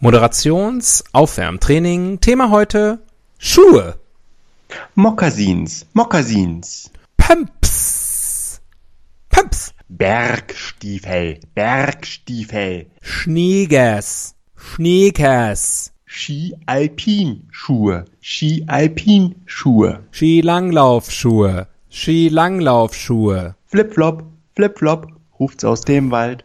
Moderations-Aufwärmtraining. Thema heute Schuhe. Mokassins, Mokassins. Pumps. Pumps. Bergstiefel, Bergstiefel. Schneegers. Schneekers. Ski-Alpin-Schuhe, Ski-Alpin-Schuhe. Skilanglaufschuhe. Skilanglaufschuhe. Flip-Flop, Flip-Flop, ruft's aus dem Wald.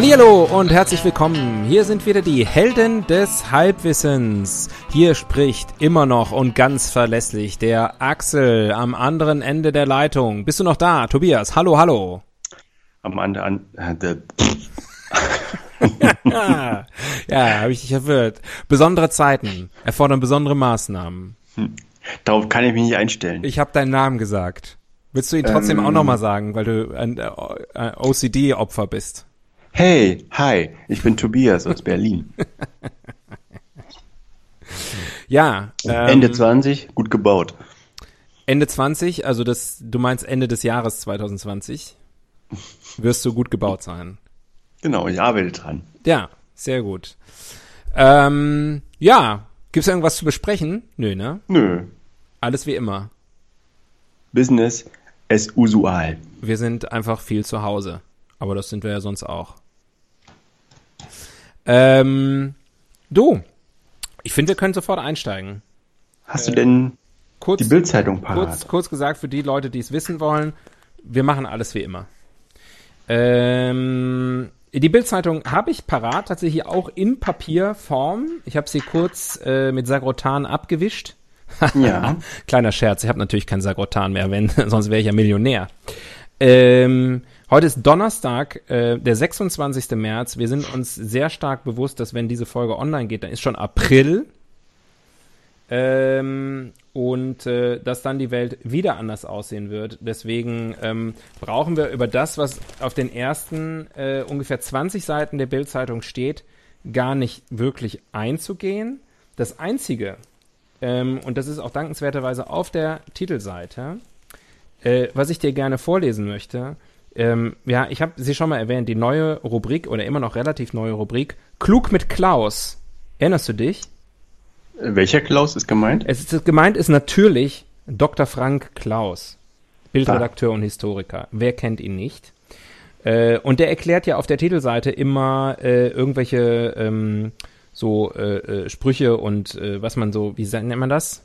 Hallo und herzlich willkommen. Hier sind wieder die Helden des Halbwissens. Hier spricht immer noch und ganz verlässlich der Axel am anderen Ende der Leitung. Bist du noch da, Tobias? Hallo, hallo. Am anderen, äh, der- ja, ja habe ich dich verwirrt. Besondere Zeiten erfordern besondere Maßnahmen. darauf kann ich mich nicht einstellen. Ich habe deinen Namen gesagt. Willst du ihn trotzdem Ähm. auch nochmal sagen, weil du ein äh, äh, OCD-Opfer bist? Hey, hi, ich bin Tobias aus Berlin. Ja, ähm, Ende 20, gut gebaut. Ende 20, also das, du meinst Ende des Jahres 2020, wirst du gut gebaut sein. Genau, ich arbeite dran. Ja, sehr gut. Ähm, ja, gibt's irgendwas zu besprechen? Nö, ne? Nö, Alles wie immer. Business as usual. Wir sind einfach viel zu Hause. Aber das sind wir ja sonst auch. Ähm, du, ich finde, wir können sofort einsteigen. Hast du denn Kurz, die Bildzeitung kurz, parat? kurz gesagt, für die Leute, die es wissen wollen, wir machen alles wie immer. Ähm, die Bildzeitung habe ich parat, tatsächlich auch in Papierform. Ich habe sie kurz äh, mit Sagrotan abgewischt. Ja. Kleiner Scherz, ich habe natürlich kein Sagrotan mehr, wenn, sonst wäre ich ja Millionär. Ähm, heute ist Donnerstag, äh, der 26. März. Wir sind uns sehr stark bewusst, dass wenn diese Folge online geht, dann ist schon April. Ähm, und äh, dass dann die Welt wieder anders aussehen wird. Deswegen ähm, brauchen wir über das, was auf den ersten äh, ungefähr 20 Seiten der Bildzeitung steht, gar nicht wirklich einzugehen. Das Einzige, ähm, und das ist auch dankenswerterweise auf der Titelseite, äh, was ich dir gerne vorlesen möchte. Ähm, ja, ich habe sie schon mal erwähnt, die neue Rubrik oder immer noch relativ neue Rubrik Klug mit Klaus. Erinnerst du dich? Welcher Klaus ist gemeint? Es ist gemeint ist natürlich Dr. Frank Klaus, Bildredakteur und Historiker. Wer kennt ihn nicht? Äh, und der erklärt ja auf der Titelseite immer äh, irgendwelche ähm, so äh, äh, Sprüche und äh, was man so, wie nennt man das?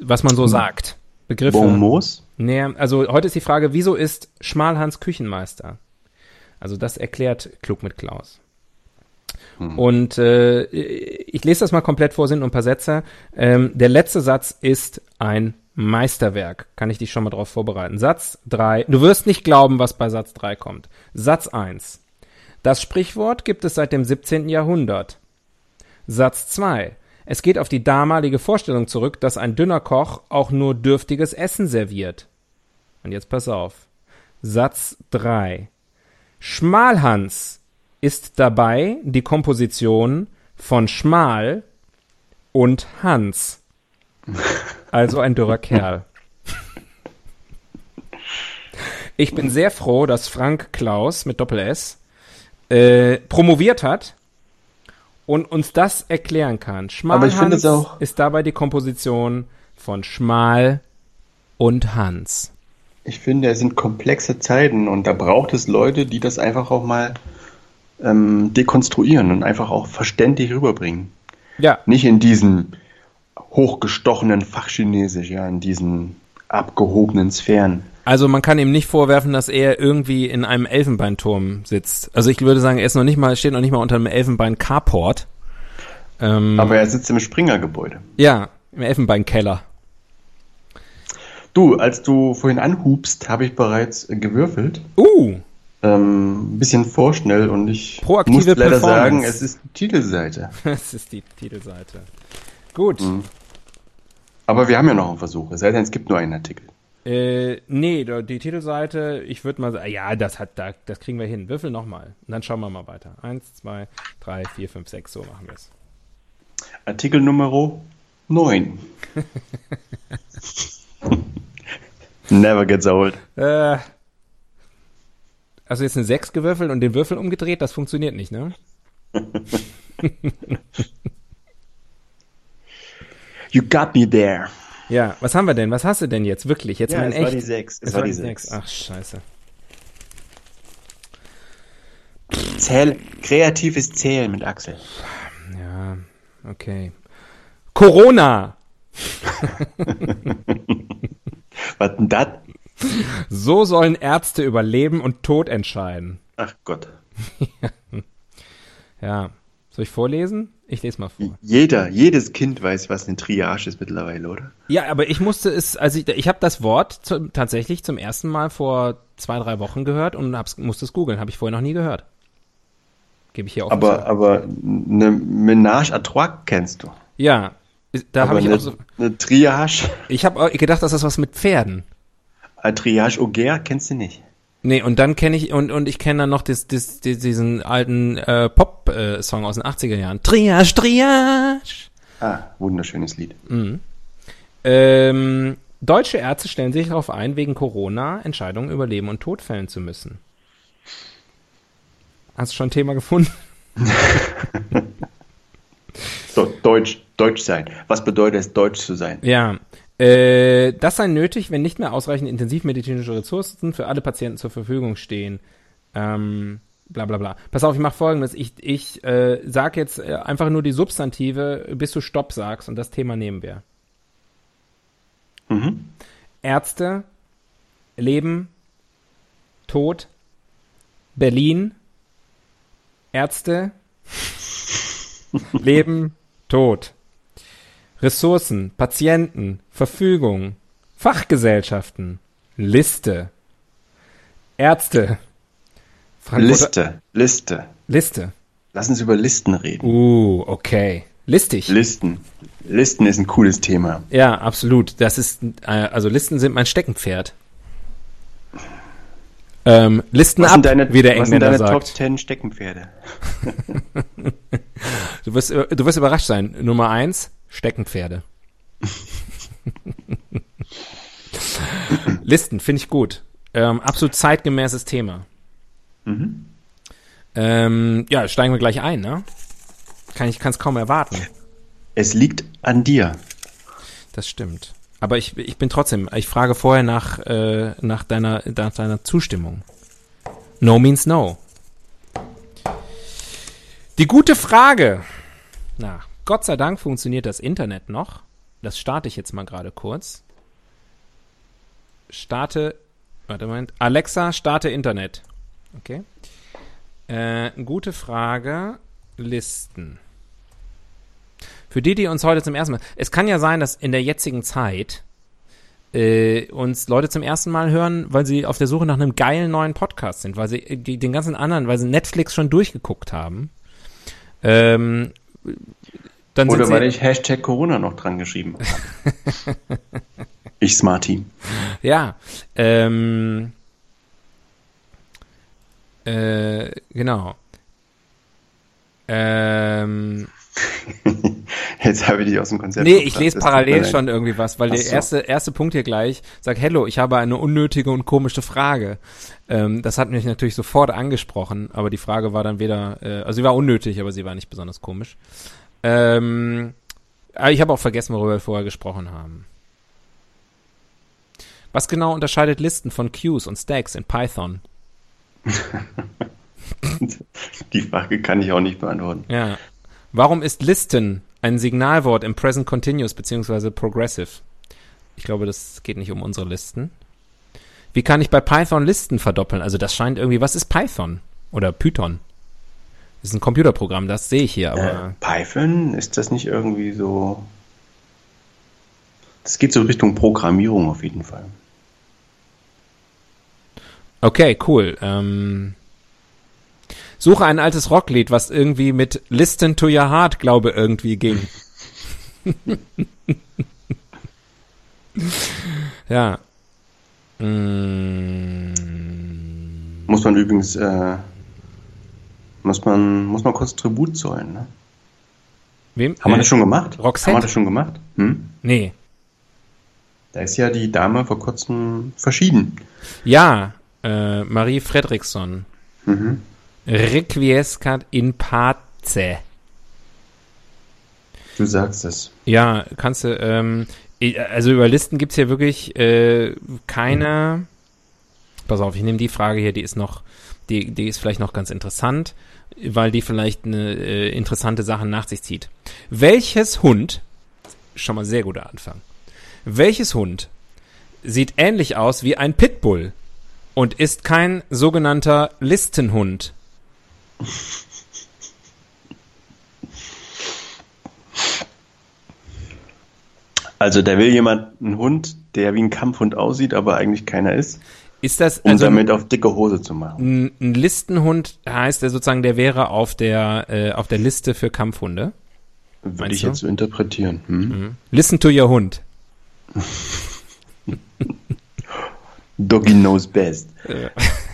Was man so sagt. Begriffe. Bonmos? Nee, also heute ist die Frage, wieso ist Schmalhans Küchenmeister? Also das erklärt Klug mit Klaus. Und äh, ich lese das mal komplett vor, sind nur ein paar Sätze. Ähm, der letzte Satz ist ein Meisterwerk. Kann ich dich schon mal drauf vorbereiten. Satz 3. Du wirst nicht glauben, was bei Satz 3 kommt. Satz 1. Das Sprichwort gibt es seit dem 17. Jahrhundert. Satz 2. Es geht auf die damalige Vorstellung zurück, dass ein dünner Koch auch nur dürftiges Essen serviert. Und jetzt pass auf. Satz 3. Schmalhans ist dabei die Komposition von Schmal und Hans. Also ein dürrer Kerl. Ich bin sehr froh, dass Frank Klaus mit Doppel S äh, promoviert hat und uns das erklären kann. Schmalhans ist dabei die Komposition von Schmal und Hans. Ich finde, es sind komplexe Zeiten und da braucht es Leute, die das einfach auch mal ähm, dekonstruieren und einfach auch verständlich rüberbringen. Ja, Nicht in diesem hochgestochenen Fachchinesisch, ja, in diesen abgehobenen Sphären. Also man kann ihm nicht vorwerfen, dass er irgendwie in einem Elfenbeinturm sitzt. Also ich würde sagen, er ist noch nicht mal, steht noch nicht mal unter einem Elfenbein-Carport. Ähm, Aber er sitzt im Springer-Gebäude. Ja, im Elfenbeinkeller. Du, als du vorhin anhubst, habe ich bereits gewürfelt. Uh. Ähm, ein bisschen vorschnell und ich Proaktive muss leider sagen, es ist die Titelseite. Das ist die Titelseite. Gut. Mhm. Aber wir haben ja noch einen Versuch, es sei denn, es gibt nur einen Artikel. Äh, nee, die Titelseite, ich würde mal sagen, ja, das hat, da, das kriegen wir hin. Würfel nochmal. Und dann schauen wir mal weiter. Eins, zwei, drei, vier, fünf, sechs, so machen wir es. Artikel Nummer 9. Never gets old. Äh, also jetzt eine 6 gewürfelt und den Würfel umgedreht, das funktioniert nicht, ne? You got me there. Ja, was haben wir denn? Was hast du denn jetzt? Wirklich? Jetzt Ja, mal in es war echt? die sechs. Es war die 6. Ach, scheiße. Zähl, kreatives Zählen mit Axel. Ja, okay. Corona! Was denn das? So sollen Ärzte über Leben und Tod entscheiden. Ach Gott. Ja. Soll ich vorlesen? Ich lese mal vor. Jeder, jedes Kind weiß, was eine Triage ist mittlerweile, oder? Ja, aber ich musste es, also ich, ich habe das Wort zu, tatsächlich zum ersten Mal vor zwei, drei Wochen gehört und hab's, musste es googeln. Habe ich vorher noch nie gehört. Gebe ich hier auch Aber, aber eine Ménage à trois kennst du. Ja, da habe ich eine, auch so. eine Triage, Ich habe gedacht, dass das was mit Pferden. eine Triage au Guerre kennst du nicht. Nee, und dann kenne ich, und, und ich kenne dann noch dis, dis, dis, diesen alten äh, Pop-Song aus den 80er Jahren. Triage, Triage! Ah, wunderschönes Lied. Ähm, deutsche Ärzte stellen sich darauf ein, wegen Corona Entscheidungen über Leben und Tod fällen zu müssen. Hast du schon ein Thema gefunden? So, Deutsch, Deutsch sein. Was bedeutet es, Deutsch zu sein? Ja. Äh, das sei nötig, wenn nicht mehr ausreichend intensivmedizinische Ressourcen für alle Patienten zur Verfügung stehen. Ähm, bla bla bla. Pass auf, ich mache folgendes. Ich, ich äh, sag jetzt äh, einfach nur die Substantive, bis du Stopp sagst und das Thema nehmen wir. Mhm. Ärzte, Leben, Tod, Berlin, Ärzte, Leben, Tod. Ressourcen, Patienten, Verfügung, Fachgesellschaften, Liste, Ärzte, Frankfurter- Liste, Liste. Liste. Lass uns über Listen reden. Uh, okay. Listig. Listen. Listen ist ein cooles Thema. Ja, absolut. Das ist, äh, also Listen sind mein Steckenpferd. Ähm, Listen Was ab, sind deine, wie der was sind Engländer deine Top sagt. 10 Steckenpferde? Du wirst, du wirst überrascht sein. Nummer eins, Steckenpferde. Listen, finde ich gut. Ähm, absolut zeitgemäßes Thema. Mhm. Ähm, ja, steigen wir gleich ein, ne? Kann ich kann es kaum erwarten. Es liegt an dir. Das stimmt. Aber ich, ich bin trotzdem, ich frage vorher nach, äh, nach, deiner, nach deiner Zustimmung. No means no. Die gute Frage. Na, Gott sei Dank funktioniert das Internet noch. Das starte ich jetzt mal gerade kurz. Starte, warte mal, Alexa, starte Internet. Okay. Äh, gute Frage, Listen. Für die, die uns heute zum ersten Mal, es kann ja sein, dass in der jetzigen Zeit äh, uns Leute zum ersten Mal hören, weil sie auf der Suche nach einem geilen neuen Podcast sind, weil sie äh, die, den ganzen anderen, weil sie Netflix schon durchgeguckt haben. Ähm, dann Oder weil ich Hashtag Corona noch dran geschrieben habe. ich Smart Team. ja, ähm, äh, genau. Ähm, Jetzt habe ich dich aus dem Konzept. Nee, ich gebracht. lese Das parallel schon irgendwie was, weil Ach der so. erste, erste Punkt hier gleich sagt, Hello, ich habe eine unnötige und komische Frage. Ähm, das hat mich natürlich sofort angesprochen, aber die Frage war dann weder, äh, also sie war unnötig, aber sie war nicht besonders komisch. Ähm, aber ich habe auch vergessen, worüber wir vorher gesprochen haben. Was genau unterscheidet Listen von Queues und Stacks in Python? Die Frage kann ich auch nicht beantworten. Ja. Warum ist Listen ein Signalwort im Present Continuous beziehungsweise Progressive? Ich glaube, das geht nicht um unsere Listen. Wie kann ich bei Python Listen verdoppeln? Also das scheint irgendwie, was ist Python? Oder Python? Das ist ein Computerprogramm, das sehe ich hier, aber. Äh, Python, ist das nicht irgendwie so. Das geht so Richtung Programmierung auf jeden Fall. Okay, cool. Ähm, suche ein altes Rocklied, was irgendwie mit Listen to Your Heart, glaube irgendwie ging. ja. Mm. Muss man übrigens, äh, muss man, muss man kurz Tribut zollen, ne? Wem? Haben wir Äh, das schon gemacht? Roxette? Haben wir das schon gemacht? Hm? Nee. Da ist ja die Dame vor kurzem verschieden. Ja, äh, Marie Fredriksson. Mhm. Requiescat in pace. Du sagst es. Ja, kannst du, ähm, also über Listen gibt's hier wirklich äh, keine. Pass auf, ich nehme die Frage hier, die ist noch, die, die ist vielleicht noch ganz interessant, weil die vielleicht eine äh, interessante Sache nach sich zieht. Welches Hund, schon mal sehr guter Anfang, welches Hund sieht ähnlich aus wie ein Pitbull und ist kein sogenannter Listenhund? Also da will jemand einen Hund, der wie ein Kampfhund aussieht, aber eigentlich keiner ist, Ist das um also damit auf dicke Hose zu machen. ein, Listenhund heißt der sozusagen, der wäre auf der äh, auf der Liste für Kampfhunde? Würde ich du? jetzt so interpretieren. Hm? Listen to your Hund. Doggy knows best.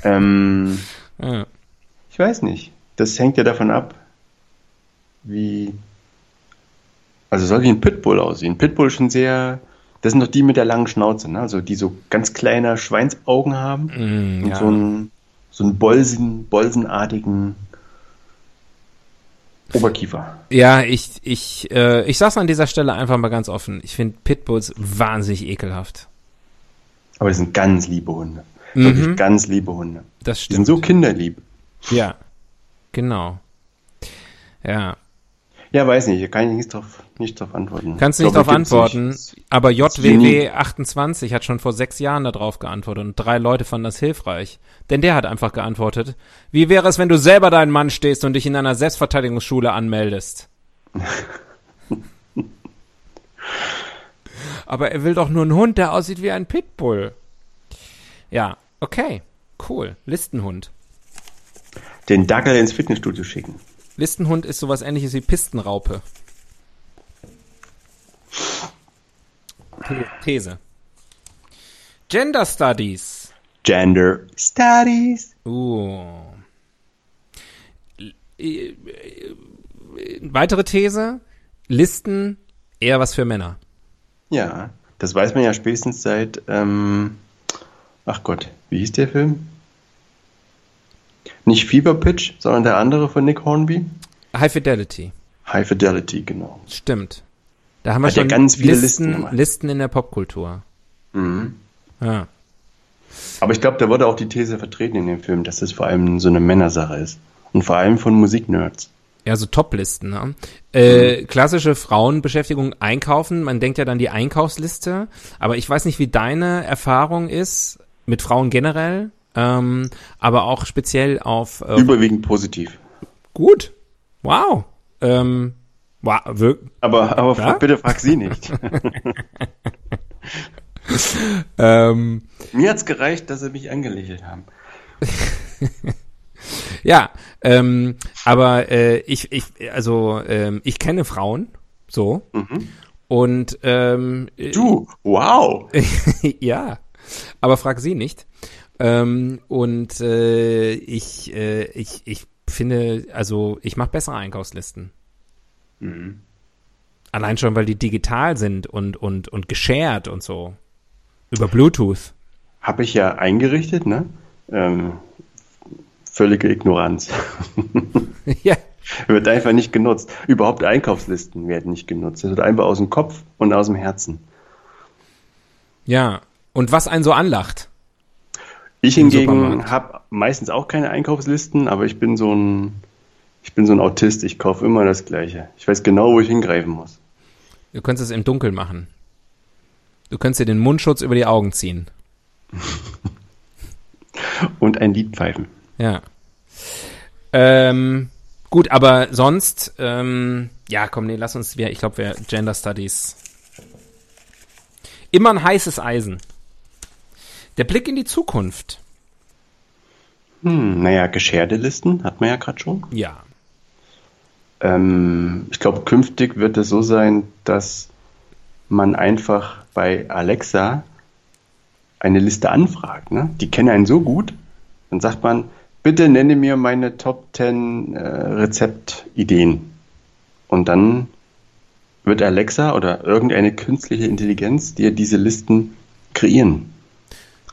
Ähm, Ja. ich weiß nicht. Das hängt ja davon ab, wie. Also soll wie ein Pitbull aussehen. Pitbull ist schon sehr. Das sind doch die mit der langen Schnauze, ne? Also die so ganz kleine Schweinsaugen haben Mm, und ja. so einen so einen Bolsen, bolsenartigen Oberkiefer. ja, ich ich äh, ich sag's an dieser Stelle einfach mal ganz offen. Ich finde Pitbulls wahnsinnig ekelhaft. Aber das sind ganz liebe Hunde. Mhm. Wirklich ganz liebe Hunde. Das Die sind stimmt. so kinderlieb. ja, genau. Ja, Ja, weiß nicht, kann ich nicht drauf, nicht drauf antworten. kannst du nicht Glaube, darauf antworten. nicht. Aber Genie. JWW28 hat schon vor sechs Jahren darauf geantwortet und drei Leute fanden das hilfreich. Denn der hat einfach geantwortet, wie wäre es, wenn du selber deinen Mann stehst und dich in einer Selbstverteidigungsschule anmeldest? Aber er will doch nur einen Hund, der aussieht wie ein Pitbull. Ja, okay, cool. Listenhund. Den Dackel ins Fitnessstudio schicken. Listenhund ist sowas ähnliches wie Pistenraupe. The- These. Gender Studies. Gender Studies. Uh. Äh, äh, Weitere These. Listen eher was für Männer. Ja, das weiß man ja spätestens seit, ähm, ach Gott, wie hieß der Film? Nicht Fever Pitch, sondern der andere von Nick Hornby. High Fidelity. High Fidelity, genau. Stimmt. Da haben wir Hat ja schon ganz viele Listen Listen. Listen in der Popkultur. Mhm. Ja. Aber ich glaube, da wurde auch die These vertreten in dem Film, dass es vor allem so eine Männersache ist. Und vor allem von Musiknerds. Ja, so Top-Listen. Ne? Äh, klassische Frauenbeschäftigung einkaufen. Man denkt ja dann die Einkaufsliste. Aber ich weiß nicht, wie deine Erfahrung ist mit Frauen generell. Ähm, aber auch speziell auf äh, Überwiegend positiv. gut. Wow. Ähm, wow, wir, Aber, aber Ja? bitte frag sie nicht. ähm, Mir hat's gereicht, dass sie mich angelächelt haben. ja, ähm, aber äh, ich, ich, also ähm, ich kenne Frauen, so und ähm, Du, wow. ja, aber frag sie nicht. Ähm, und äh, ich, äh, ich, ich finde, also ich mache bessere Einkaufslisten. Allein schon, weil die digital sind und und und geshared und so über Bluetooth. Habe ich ja eingerichtet, ne? Ähm, völlige Ignoranz. ja, wird einfach nicht genutzt. Überhaupt Einkaufslisten werden nicht genutzt. Das wird einfach aus dem Kopf und aus dem Herzen. ja. Und was einen so anlacht. Ich hingegen habe meistens auch keine Einkaufslisten, aber ich bin so ein, ich bin so ein Autist. Ich kaufe immer das Gleiche. Ich weiß genau, wo ich hingreifen muss. Du könntest es im Dunkeln machen. Du könntest dir den Mundschutz über die Augen ziehen. Und ein Lied pfeifen. Ja. Ähm, gut, aber sonst, ähm, ja, komm, nee, lass uns, wir, ich glaube, wir Gender Studies. Immer ein heißes Eisen. Der Blick in die Zukunft. Hm, naja, gescherte Listen hat man ja gerade schon. Ja. Ähm, ich glaube, künftig wird es so sein, dass man einfach bei Alexa eine Liste anfragt. Ne? Die kennen einen so gut, dann sagt man, bitte nenne mir meine Top 10 äh, Rezeptideen. Und dann wird Alexa oder irgendeine künstliche Intelligenz dir diese Listen kreieren.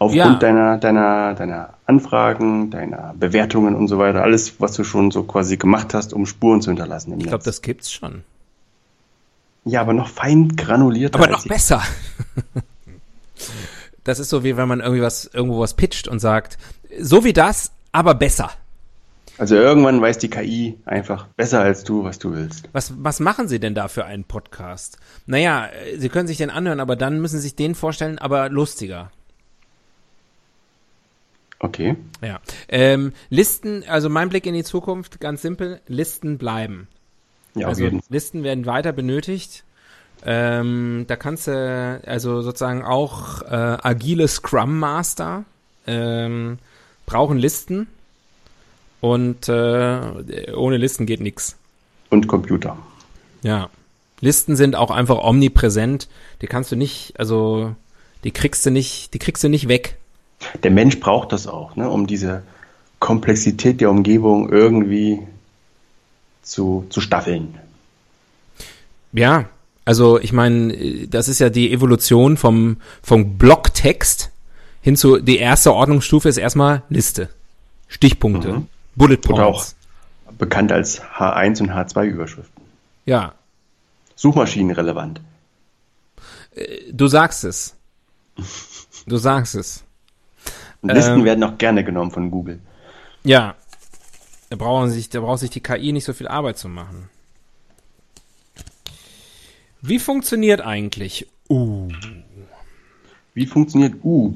Aufgrund ja. deiner, deiner, deiner Anfragen, deiner Bewertungen und so weiter. Alles, was du schon so quasi gemacht hast, um Spuren zu hinterlassen. Im ich glaube, das gibt's schon. Ja, aber noch fein granulierter. Aber noch besser. das ist so wie wenn man irgendwie was, irgendwo was pitcht und sagt, so wie das, aber besser. Also irgendwann weiß die KI einfach besser als du, was du willst. Was, was machen Sie denn da für einen Podcast? Naja, Sie können sich den anhören, aber dann müssen Sie sich den vorstellen, aber lustiger. Okay. Ja. Ähm, Listen, also mein Blick in die Zukunft, ganz simpel, Listen bleiben. Ja, also Listen werden weiter benötigt. Ähm, da kannst du also sozusagen auch äh, agile Scrum Master ähm, brauchen Listen und äh, ohne Listen geht nichts. Und Computer. Ja. Listen sind auch einfach omnipräsent. Die kannst du nicht, also die kriegst du nicht, die kriegst du nicht weg. Der Mensch braucht das auch, ne, um diese Komplexität der Umgebung irgendwie zu, zu staffeln. Ja, also ich meine, das ist ja die Evolution vom, vom Blocktext hin zu, die erste Ordnungsstufe ist erstmal Liste. Stichpunkte. Mhm. Bullet Points. Oder auch bekannt als H1 und H2 Überschriften. Ja. Suchmaschinenrelevant. Äh, du sagst es. Du sagst es. Und Listen ähm, werden auch gerne genommen von Google. Ja. Da brauchen sich, da braucht sich die KI nicht so viel Arbeit zu machen. Wie funktioniert eigentlich U? Wie funktioniert U?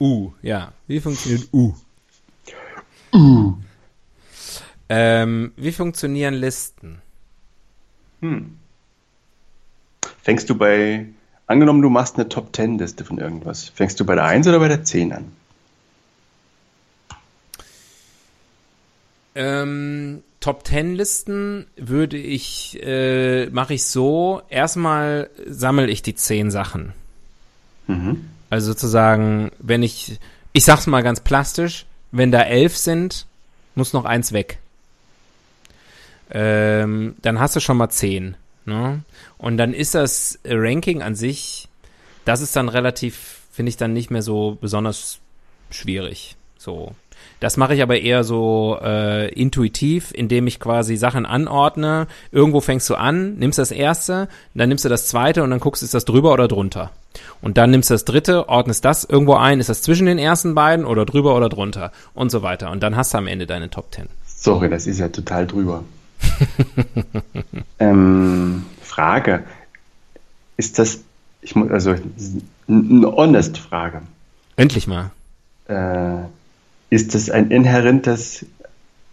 U, ja. Wie funktioniert U? U. Ähm, wie funktionieren Listen? Hm. Fängst du bei, angenommen du machst eine Top 10 Liste von irgendwas, fängst du bei der 1 oder bei der 10 an? Ähm, Top 10 Listen würde ich, äh, mache ich so, erstmal sammle ich die 10 Sachen. Mhm. Also sozusagen, wenn ich, ich sag's mal ganz plastisch, wenn da 11 sind, muss noch eins weg. Ähm, dann hast du schon mal 10. Ne? Und dann ist das Ranking an sich, das ist dann relativ, finde ich dann nicht mehr so besonders schwierig. So. Das mache ich aber eher so äh, intuitiv, indem ich quasi Sachen anordne. Irgendwo fängst du an, nimmst das erste, dann nimmst du das zweite und dann guckst, ist das drüber oder drunter. Und dann nimmst du das dritte, ordnest das irgendwo ein, ist das zwischen den ersten beiden oder drüber oder drunter und so weiter. Und dann hast du am Ende deine Top Ten. Sorry, das ist ja total drüber. ähm, Frage. Ist das, ich muss, also, eine honest Frage. Endlich mal. Äh, ist es ein inhärentes,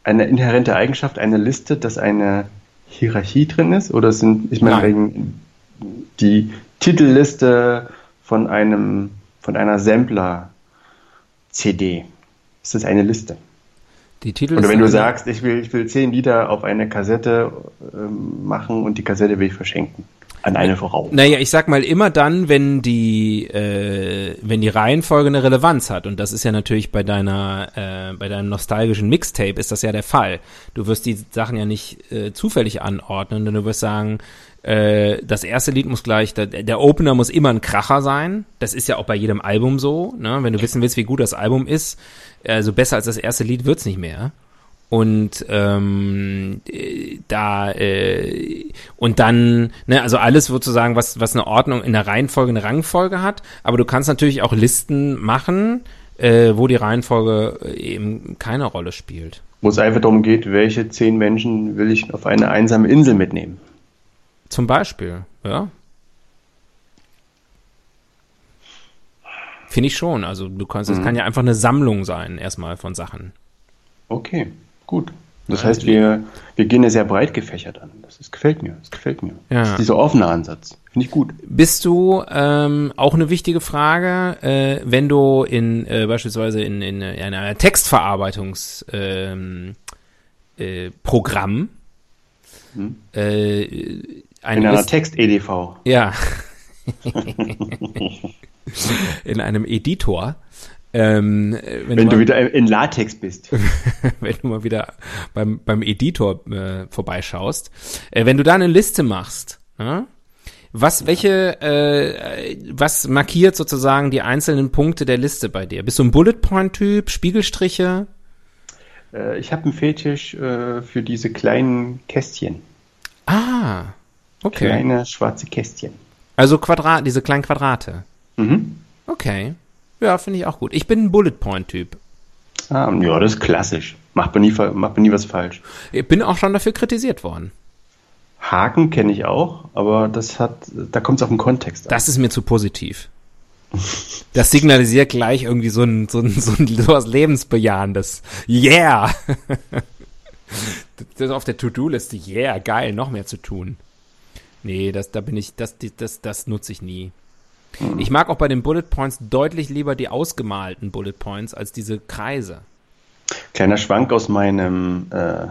eine inhärente Eigenschaft einer Liste, dass eine Hierarchie drin ist? Oder sind, ich meine, wegen die Titelliste von einem, von einer Sampler-CD, ist das eine Liste? Die Titel Oder wenn du sagst, ich will, ich will zehn Lieder auf eine Kassette äh, machen und die Kassette will ich verschenken an eine Frau. Naja, ich sag mal immer dann, wenn die, äh, wenn die Reihenfolge eine Relevanz hat. Und das ist ja natürlich bei deiner, äh, bei deinem nostalgischen Mixtape ist das ja der Fall. Du wirst die Sachen ja nicht äh, zufällig anordnen, denn du wirst sagen, äh, das erste Lied muss gleich, der, der Opener muss immer ein Kracher sein. Das ist ja auch bei jedem Album so. Ne? Wenn du wissen willst, wie gut das Album ist, also besser als das erste Lied wird's nicht mehr. Und ähm, da äh, und dann, ne, also alles sozusagen, was, was eine Ordnung in der Reihenfolge, eine Rangfolge hat, aber du kannst natürlich auch Listen machen, äh, wo die Reihenfolge äh, eben keine Rolle spielt. Wo es einfach darum geht, welche zehn Menschen will ich auf eine einsame Insel mitnehmen. Zum Beispiel, ja. Finde ich schon. Also du kannst, es kann ja einfach eine Sammlung sein, erstmal von Sachen. Okay, gut. Das heißt, wir, wir gehen ja sehr breit gefächert an. Das ist, gefällt mir. Das gefällt mir. Ja. Das ist dieser offene Ansatz. Finde ich gut. Bist du ähm, auch eine wichtige Frage, äh, wenn du in äh, beispielsweise in, in, in einer Textverarbeitungs ähm, äh, Programm Hm. äh, eine In einer Text-EDV. ja in einem Editor ähm, äh, wenn, Wenn du mal, wieder in Latex bist. wenn du mal wieder beim beim Editor äh, vorbeischaust, äh, wenn du da eine Liste machst, ja, was welche äh, was markiert sozusagen die einzelnen Punkte der Liste bei dir? Bist du ein Bullet Point Typ, Spiegelstriche? Äh, ich habe einen Fetisch äh, für diese kleinen Kästchen. Ah, okay. Kleine schwarze Kästchen. Also Quadrat, diese kleinen Quadrate. Mhm. Okay. Ja, finde ich auch gut. Ich bin ein Bullet Point Typ. Ah, ja, das ist klassisch. Macht man nie, macht man nie was falsch. Ich bin auch schon dafür kritisiert worden. Haken kenne ich auch, aber das hat, da kommt es auf den Kontext an. Das ist mir zu positiv. Das signalisiert gleich irgendwie so ein, so ein, so ein so was Lebensbejahendes. Yeah! Das ist auf der To-Do-Liste. Yeah, geil, noch mehr zu tun. Nee, das, da bin ich, das, das, das, das nutze ich nie. Ich mag auch bei den Bullet Points deutlich lieber die ausgemalten Bullet Points als diese Kreise. Kleiner Schwank aus meinem, äh,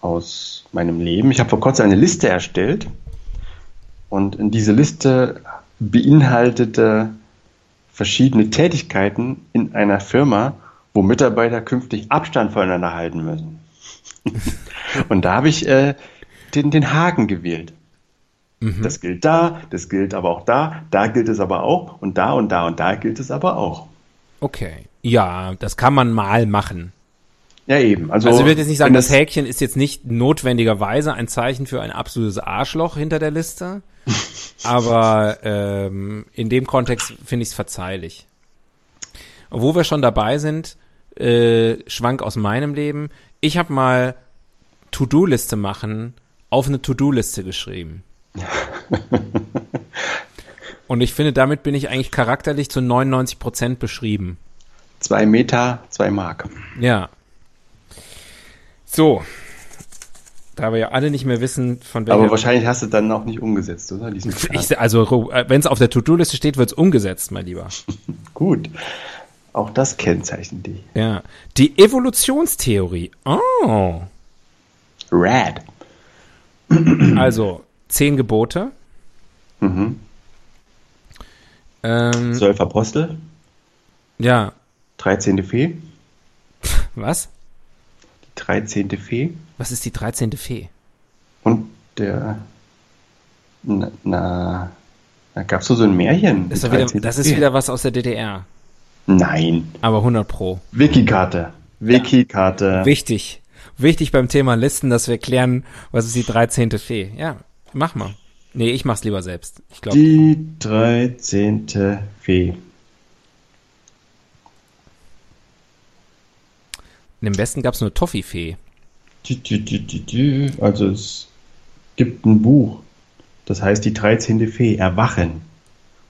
aus meinem Leben. Ich habe vor kurzem eine Liste erstellt und in diese Liste beinhaltete verschiedene Tätigkeiten in einer Firma, wo Mitarbeiter künftig Abstand voneinander halten müssen. und da habe ich äh, den, den Haken gewählt. Das gilt da, das gilt aber auch da, da gilt es aber auch und da und da und da gilt es aber auch. Okay. Ja, das kann man mal machen. Ja, eben. Also, Also ich würde jetzt nicht sagen, wenn das Häkchen ist jetzt nicht notwendigerweise ein Zeichen für ein absolutes Arschloch hinter der Liste, aber ähm, in dem Kontext finde ich es verzeihlich. Wo wir schon dabei sind, äh, Schwank aus meinem Leben. Ich habe mal To-Do-Liste machen auf eine To-Do-Liste geschrieben. Und ich finde, damit bin ich eigentlich charakterlich zu 99 Prozent beschrieben. Zwei Meter, zwei Mark. Ja. So. Da wir ja alle nicht mehr wissen, von welcher. Aber wahrscheinlich hast du dann auch nicht umgesetzt, oder? Diesen ich, also, wenn es auf der To-Do-Liste steht, wird's umgesetzt, mein Lieber. Gut. Auch das kennzeichnet dich. Ja. Die Evolutionstheorie. Oh. Rad. Also, zehn Gebote. Mhm. Ähm, Zwölf Apostel, ja. 13. Fee, Was? die 13. Fee Was ist die 13. Fee? und der. Na, na da gab es so ein Märchen. Das wieder, 13. das ist wieder was aus der DDR. Nein. Aber 100 Pro. Wikikarte. Wikikarte. Wichtig. Wichtig beim Thema Listen, dass wir klären, was ist die 13. Fee. Ja, mach mal. Nee, ich mach's lieber selbst. Ich glaube. Die 13. Fee. Im Westen gab's nur Toffifee. Also es gibt ein Buch, das heißt die 13. Fee, Erwachen.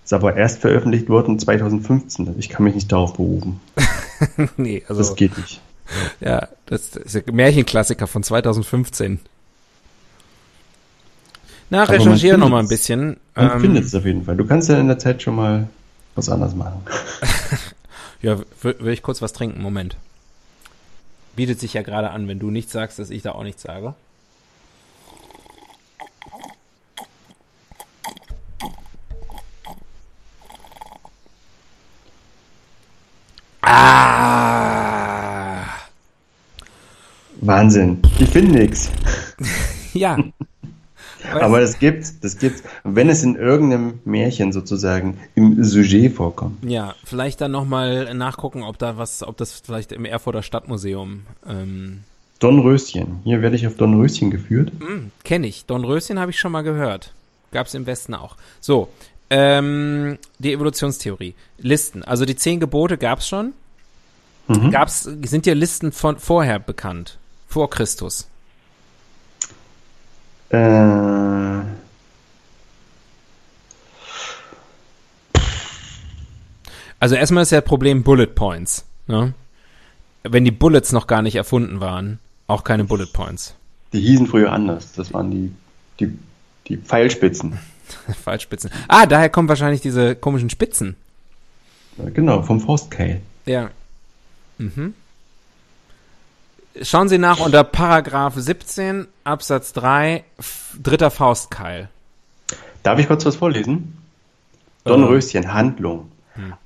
Ist aber erst veröffentlicht worden 2015. Ich kann mich nicht darauf berufen. nee, also Das geht nicht. ja, das ist ein Märchenklassiker von 2015. Na, recherchiere noch findet's. mal ein bisschen. Man Ähm, findet es auf jeden Fall. Du kannst ja in der Zeit schon mal was anderes machen. ja, will ich kurz was trinken? Moment. Bietet sich ja gerade an, wenn du nichts sagst, dass ich da auch nichts sage. Ah! Wahnsinn. Ich finde nichts. Ja. Aber das gibt's, das gibt's. Wenn es in irgendeinem Märchen sozusagen im Sujet vorkommt. Ja, vielleicht dann nochmal nachgucken, ob da was, ob das vielleicht im Erfurter Stadtmuseum ähm, Dornröschen. Hier werde ich auf Dornröschen geführt. kenne ich. Dornröschen habe ich schon mal gehört. Gab's im Westen auch. So, ähm, die Evolutionstheorie. Listen. Also die zehn Gebote gab's schon. Mhm. Gab's, sind dir Listen von vorher bekannt? Vor Christus. Äh, Also erstmal ist ja Problem Bullet Points. Ne? Wenn die Bullets noch gar nicht erfunden waren, auch keine Bullet Points. Die hießen früher anders. Das waren die, die, die Pfeilspitzen. Pfeilspitzen. Ah, daher kommen wahrscheinlich diese komischen Spitzen. Ja, genau, vom Faustkeil. Ja. Mhm. Schauen Sie nach unter Paragraph 17 Absatz 3 f- dritter Faustkeil. Darf ich kurz was vorlesen? Dornröschen, Handlung.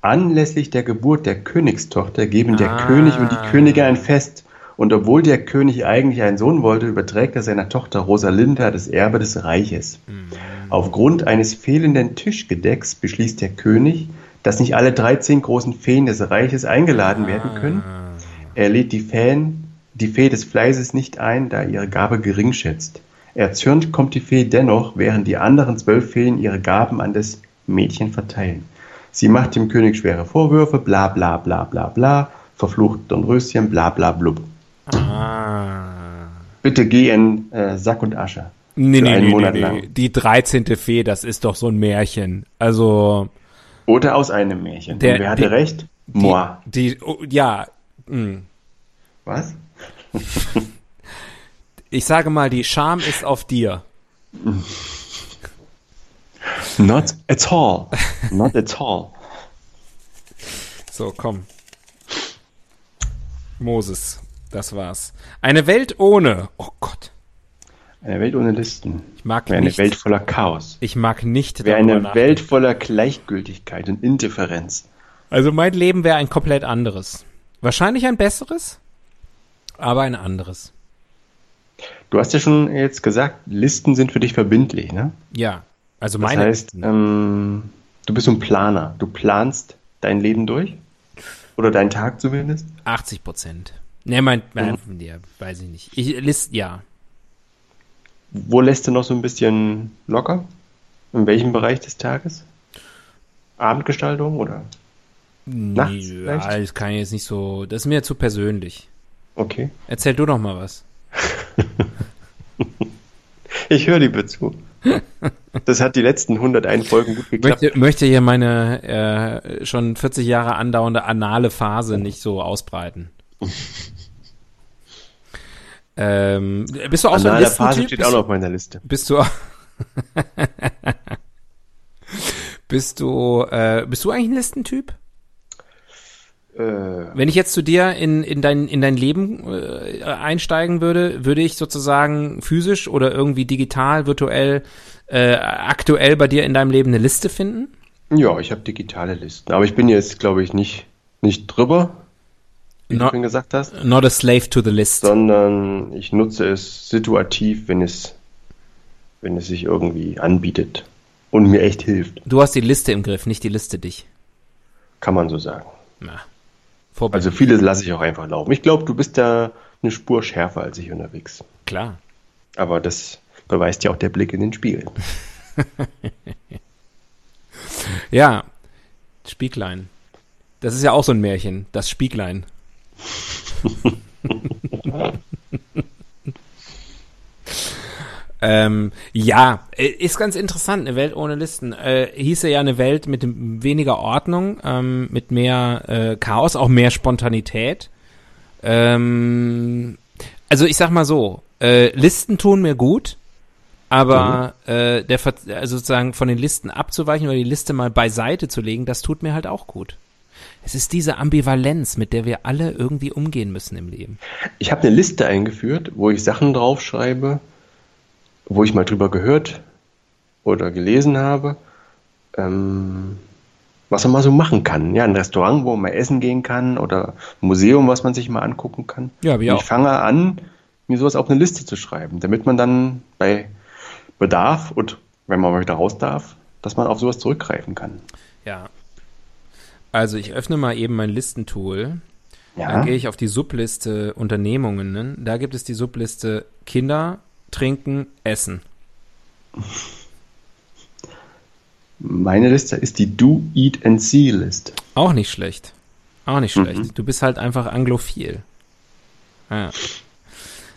Anlässlich der Geburt der Königstochter geben der Ah. König und die Könige ein Fest. Und obwohl der König eigentlich einen Sohn wollte, überträgt er seiner Tochter Rosalinda das Erbe des Reiches. Aufgrund eines fehlenden Tischgedecks beschließt der König, dass nicht alle 13 großen Feen des Reiches eingeladen werden können. Er lädt die Feen, die Fee des Fleißes nicht ein, da er ihre Gabe gering schätzt. Erzürnt kommt die Fee dennoch, während die anderen zwölf Feen ihre Gaben an das Mädchen verteilen. Sie macht dem König schwere Vorwürfe, bla bla bla bla bla, verflucht Dornröschen, bla bla blub. Ah. Bitte geh in äh, Sack und Asche. Nee, nee, einen nee, Monat nee, lang. nee. Die 13. Fee, das ist doch so ein Märchen. Also, Oder aus einem Märchen. Der- und wer hatte die- recht? Moi. die oh, ja, mh. Was? Ich sage mal, die Scham ist auf dir. Not at all. Not at all. So, komm. Moses, das war's. Eine Welt ohne. Oh Gott, Eine Welt ohne Listen. ich mag Wäre eine nicht. Welt voller Chaos. Ich mag nicht Wäre eine. Welt voller Gleichgültigkeit und Indifferenz. Also mein Leben wäre ein komplett anderes. Wahrscheinlich ein besseres, aber ein anderes. Du hast ja schon jetzt gesagt, Listen sind für dich verbindlich, ne? Ja, also Das meine heißt, ähm, du bist so ein Planer. Du planst dein Leben durch? Oder deinen Tag zumindest? 80 Prozent. Ne, mein, mein ja, weiß ich nicht. Ich list ja. Wo lässt du noch so ein bisschen locker? In welchem Bereich des Tages? Abendgestaltung oder? Nachts ja, vielleicht? das kann ich jetzt nicht so. Das ist mir zu persönlich. Okay. Erzähl du doch mal was. Ich höre dir zu. Das hat die letzten 101 Folgen gut geklappt. Möchte, möchte hier meine äh, schon 40 Jahre andauernde anale Phase nicht so ausbreiten. ähm, bist du auch so ein Anale Phase Listentyp? steht Bist auch noch auf meiner Liste. Bist du Bist du äh, bist du eigentlich ein Listentyp? Äh, Wenn ich jetzt zu dir in, in dein in dein Leben äh, einsteigen würde, würde ich sozusagen physisch oder irgendwie digital, virtuell, äh, aktuell bei dir in deinem Leben eine Liste finden? ja, ich habe digitale Listen. Aber ich bin jetzt, glaube ich, nicht, nicht drüber, wie No- du schon gesagt hast, Not a slave to the list. sondern ich nutze es situativ, wenn es, wenn es sich irgendwie anbietet und mir echt hilft. Du hast die Liste im Griff, nicht die Liste dich. Kann man so sagen. Na, Vorbild. Also vieles lasse ich auch einfach laufen. Ich glaube, du bist da eine Spur schärfer als ich unterwegs. klar. Aber das beweist ja auch der Blick in den Spiegel. Ja, Spieglein. Das ist ja auch so ein Märchen, das Spieglein. ähm, ja, äh, ist ganz interessant, eine Welt ohne Listen. Äh, hieße ja eine Welt mit weniger Ordnung, ähm, mit mehr äh, Chaos, auch mehr Spontanität. Ähm, also ich sag mal so, äh, Listen tun mir gut, aber äh, der Ver also sozusagen von den Listen abzuweichen oder die Liste mal beiseite zu legen, das tut mir halt auch gut. Es ist diese Ambivalenz, mit der wir alle irgendwie umgehen müssen im Leben. Ich habe eine Liste eingeführt, wo ich Sachen draufschreibe, wo ich mal drüber gehört oder gelesen habe, ähm, was man mal so machen kann. Ja, ein Restaurant, wo man mal essen gehen kann oder ein Museum, was man sich mal angucken kann. Ja, Und auch. ich fange an, mir sowas auf eine Liste zu schreiben, damit man dann bei Bedarf und wenn man mal wieder raus darf, dass man auf sowas zurückgreifen kann. Ja. Also ich öffne mal eben mein Listentool. Ja, Dann gehe ich auf die Subliste Unternehmungen. Ne? Da gibt es die Subliste Kinder, Trinken, Essen. meine Liste ist die Do, Eat and See Liste. Auch nicht schlecht. Auch nicht schlecht. Du bist halt einfach anglophil. Ja.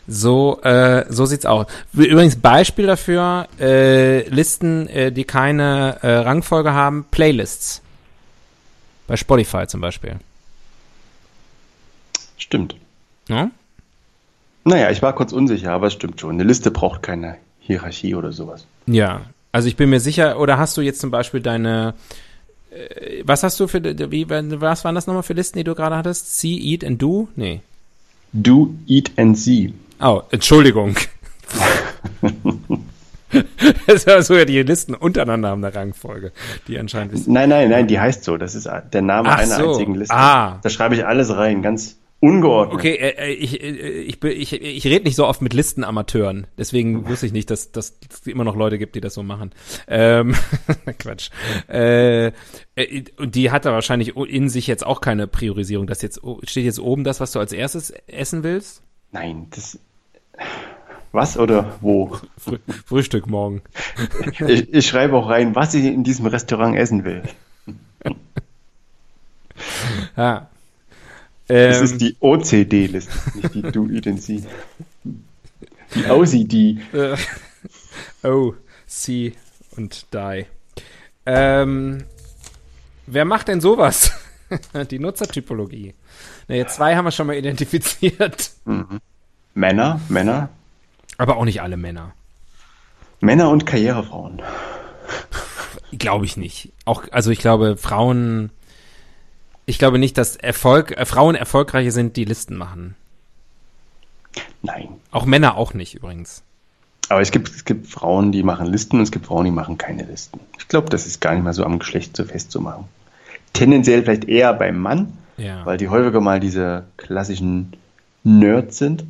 So, äh, so sieht's aus. Übrigens Beispiel dafür, äh, Listen, äh, die keine äh, Rangfolge haben, Playlists. Bei Spotify zum Beispiel. Stimmt. Ja? Naja, ich war kurz unsicher, aber es stimmt schon. Eine Liste braucht keine Hierarchie oder sowas. Ja, also ich bin mir sicher, oder hast du jetzt zum Beispiel deine, äh, was hast du für, wie, was waren das nochmal für Listen, die du gerade hattest? See, Eat and Do? Nee. Do, Eat and See. Oh, Entschuldigung. das war so ja die Listen untereinander haben eine Rangfolge, die anscheinend ist. Nein, nein, nein, die heißt so. Das ist der Name Ach einer so. einzigen Liste. Ah. Da schreibe ich alles rein, ganz ungeordnet. Okay, äh, äh, ich, äh, ich, ich, ich, rede nicht so oft mit Listenamateuren, deswegen wusste ich nicht, dass, dass es immer noch Leute gibt, die das so machen. Ähm, Quatsch. Äh, äh, und die hat da wahrscheinlich in sich jetzt auch keine Priorisierung. Das jetzt steht jetzt oben das, was du als erstes essen willst? Nein, das. Was oder wo? Früh, Frühstück morgen. ich, ich schreibe auch rein, was ich in diesem Restaurant essen will. Ja. Das Ähm, ist die OCD-Liste, nicht die Do, Eat and See. Die OCD. Äh, oh, see und die. Ähm, wer macht denn sowas? Die Nutzertypologie. Na, jetzt zwei haben wir schon mal identifiziert. Männer, Männer, Aber auch nicht alle Männer. Männer und Karrierefrauen. Glaube ich nicht. Auch, also ich glaube, Frauen, ich glaube nicht, dass Erfolg, äh, Frauen erfolgreiche sind, die Listen machen. Nein. Auch Männer auch nicht übrigens. Aber es gibt, es gibt Frauen, die machen Listen und es gibt Frauen, die machen keine Listen. Ich glaube, das ist gar nicht mal so am Geschlecht so festzumachen. Tendenziell vielleicht eher beim Mann, Ja. weil die häufiger mal diese klassischen Nerds sind.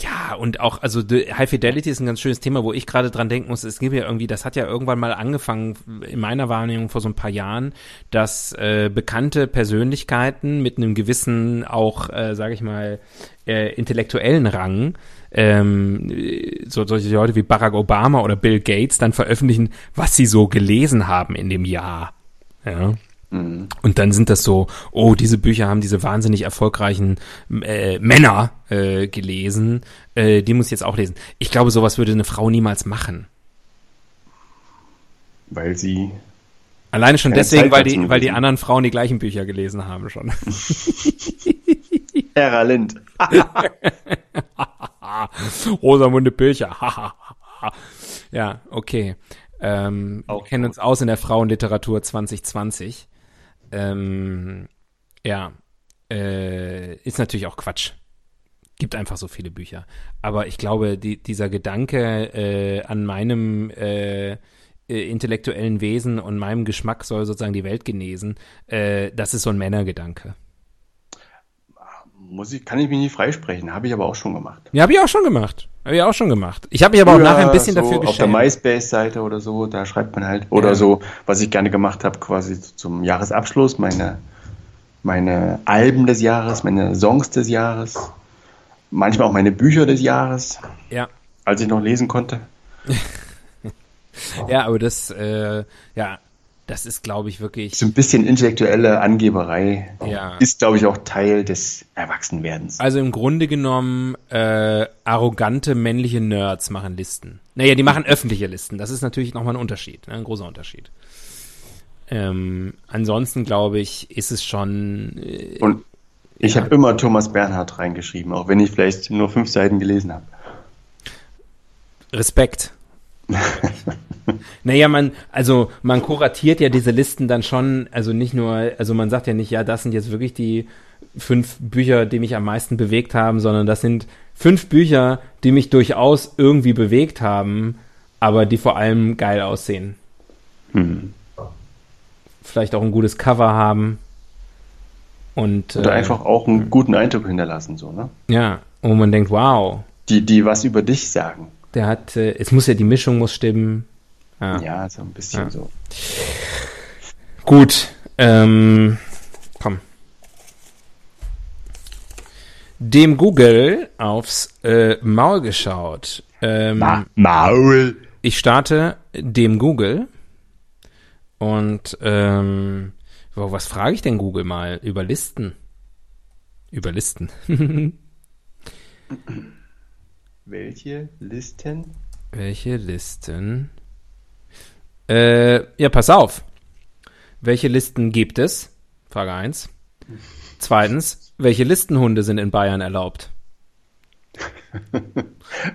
Ja, und auch, also High Fidelity ist ein ganz schönes Thema, wo ich gerade dran denken muss. Es gibt ja irgendwie, das hat ja irgendwann mal angefangen, in meiner Wahrnehmung vor so ein paar Jahren, dass äh, bekannte Persönlichkeiten mit einem gewissen, auch, äh, sage ich mal, äh, intellektuellen Rang, ähm, äh, so solche Leute wie Barack Obama oder Bill Gates dann veröffentlichen, was sie so gelesen haben in dem Jahr. Ja. Und dann sind das so, oh, diese Bücher haben diese wahnsinnig erfolgreichen äh, Männer äh, gelesen, äh, die muss ich jetzt auch lesen. Ich glaube, sowas würde eine Frau niemals machen. Weil sie. Alleine schon Keine deswegen, Zeit weil die, weil die anderen Frauen die gleichen Bücher gelesen haben schon. Ära Lind. Rosamunde Pilcher. ja, okay. Ähm, wir kennen uns aus in der Frauenliteratur 2020. Ähm, ja, äh, ist natürlich auch Quatsch. Gibt einfach so viele Bücher. Aber ich glaube, die, dieser Gedanke äh, an meinem äh, äh, intellektuellen Wesen und meinem Geschmack soll sozusagen die Welt genesen, äh, das ist so ein Männergedanke. Muss ich, kann ich mich nicht freisprechen, habe ich aber auch schon gemacht. Ja, habe ich auch schon gemacht. Habe ich auch schon gemacht. Ich habe mich aber auch Früher nachher ein bisschen so dafür Auf der geschämt. MySpace-Seite oder so, da schreibt man halt, oder Ja. so, was ich gerne gemacht habe, quasi zum Jahresabschluss, meine, meine Alben des Jahres, meine Songs des Jahres, manchmal auch meine Bücher des Jahres, Ja. als ich noch lesen konnte. Ja, aber das, äh, ja, das ist, glaube ich, wirklich. So ein bisschen intellektuelle Angeberei Ja. ist, glaube ich, auch Teil des Erwachsenwerdens. Also im Grunde genommen, äh, arrogante männliche Nerds machen Listen. Naja, die machen öffentliche Listen. Das ist natürlich nochmal ein Unterschied, ne? ein großer Unterschied. Ähm, ansonsten, glaube ich, ist es schon. Äh, Und ich Ja. habe immer Thomas Bernhard reingeschrieben, auch wenn ich vielleicht nur fünf Seiten gelesen habe. Respekt. naja, man, also man kuratiert ja diese Listen dann schon, also nicht nur, also man sagt ja nicht, ja, das sind jetzt wirklich die fünf Bücher, die mich am meisten bewegt haben, sondern das sind fünf Bücher, die mich durchaus irgendwie bewegt haben, aber die vor allem geil aussehen. Hm. Vielleicht auch ein gutes Cover haben. Und Oder äh, einfach auch einen guten Eindruck hinterlassen, so, ne? ja, wo man denkt, wow, Die, die was über dich sagen. Der hat, äh, es muss ja die Mischung muss stimmen. Ja. Ja, so ein bisschen Ja. so. Gut, ähm, komm. Dem Google aufs äh, Maul geschaut. Ähm, Maul. ich starte dem Google und ähm, wo- was frage ich denn Google mal über Listen? Über Listen. Welche Listen? Welche Listen? Äh, ja, pass auf. Welche Listen gibt es? Frage 1. Zweitens, welche Listenhunde sind in Bayern erlaubt?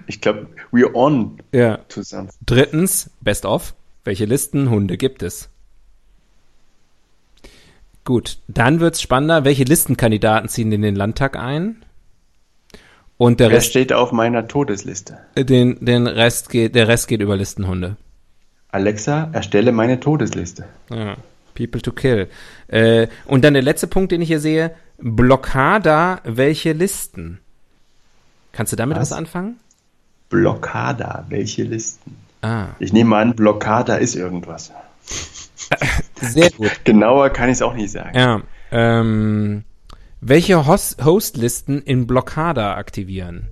Ich glaube, we're on Ja. something. Drittens, best of, welche Listenhunde gibt es? Gut, dann wird's spannender. Welche Listenkandidaten ziehen in den Landtag ein? Und der Wer Rest, steht auf meiner Todesliste? den, den Rest geht, der Rest geht über Listenhunde. Alexa, erstelle meine Todesliste. Ja. People to kill. Äh, und dann der letzte Punkt, den ich hier sehe. Blockada, welche Listen? Kannst du damit was, Was? anfangen? Blockada, welche Listen? Ah, Ich nehme an, Blockada ist irgendwas. sehr gut. Genauer kann ich es auch nicht sagen. Ja. Ähm, welche Host Hostlisten in Blockada aktivieren?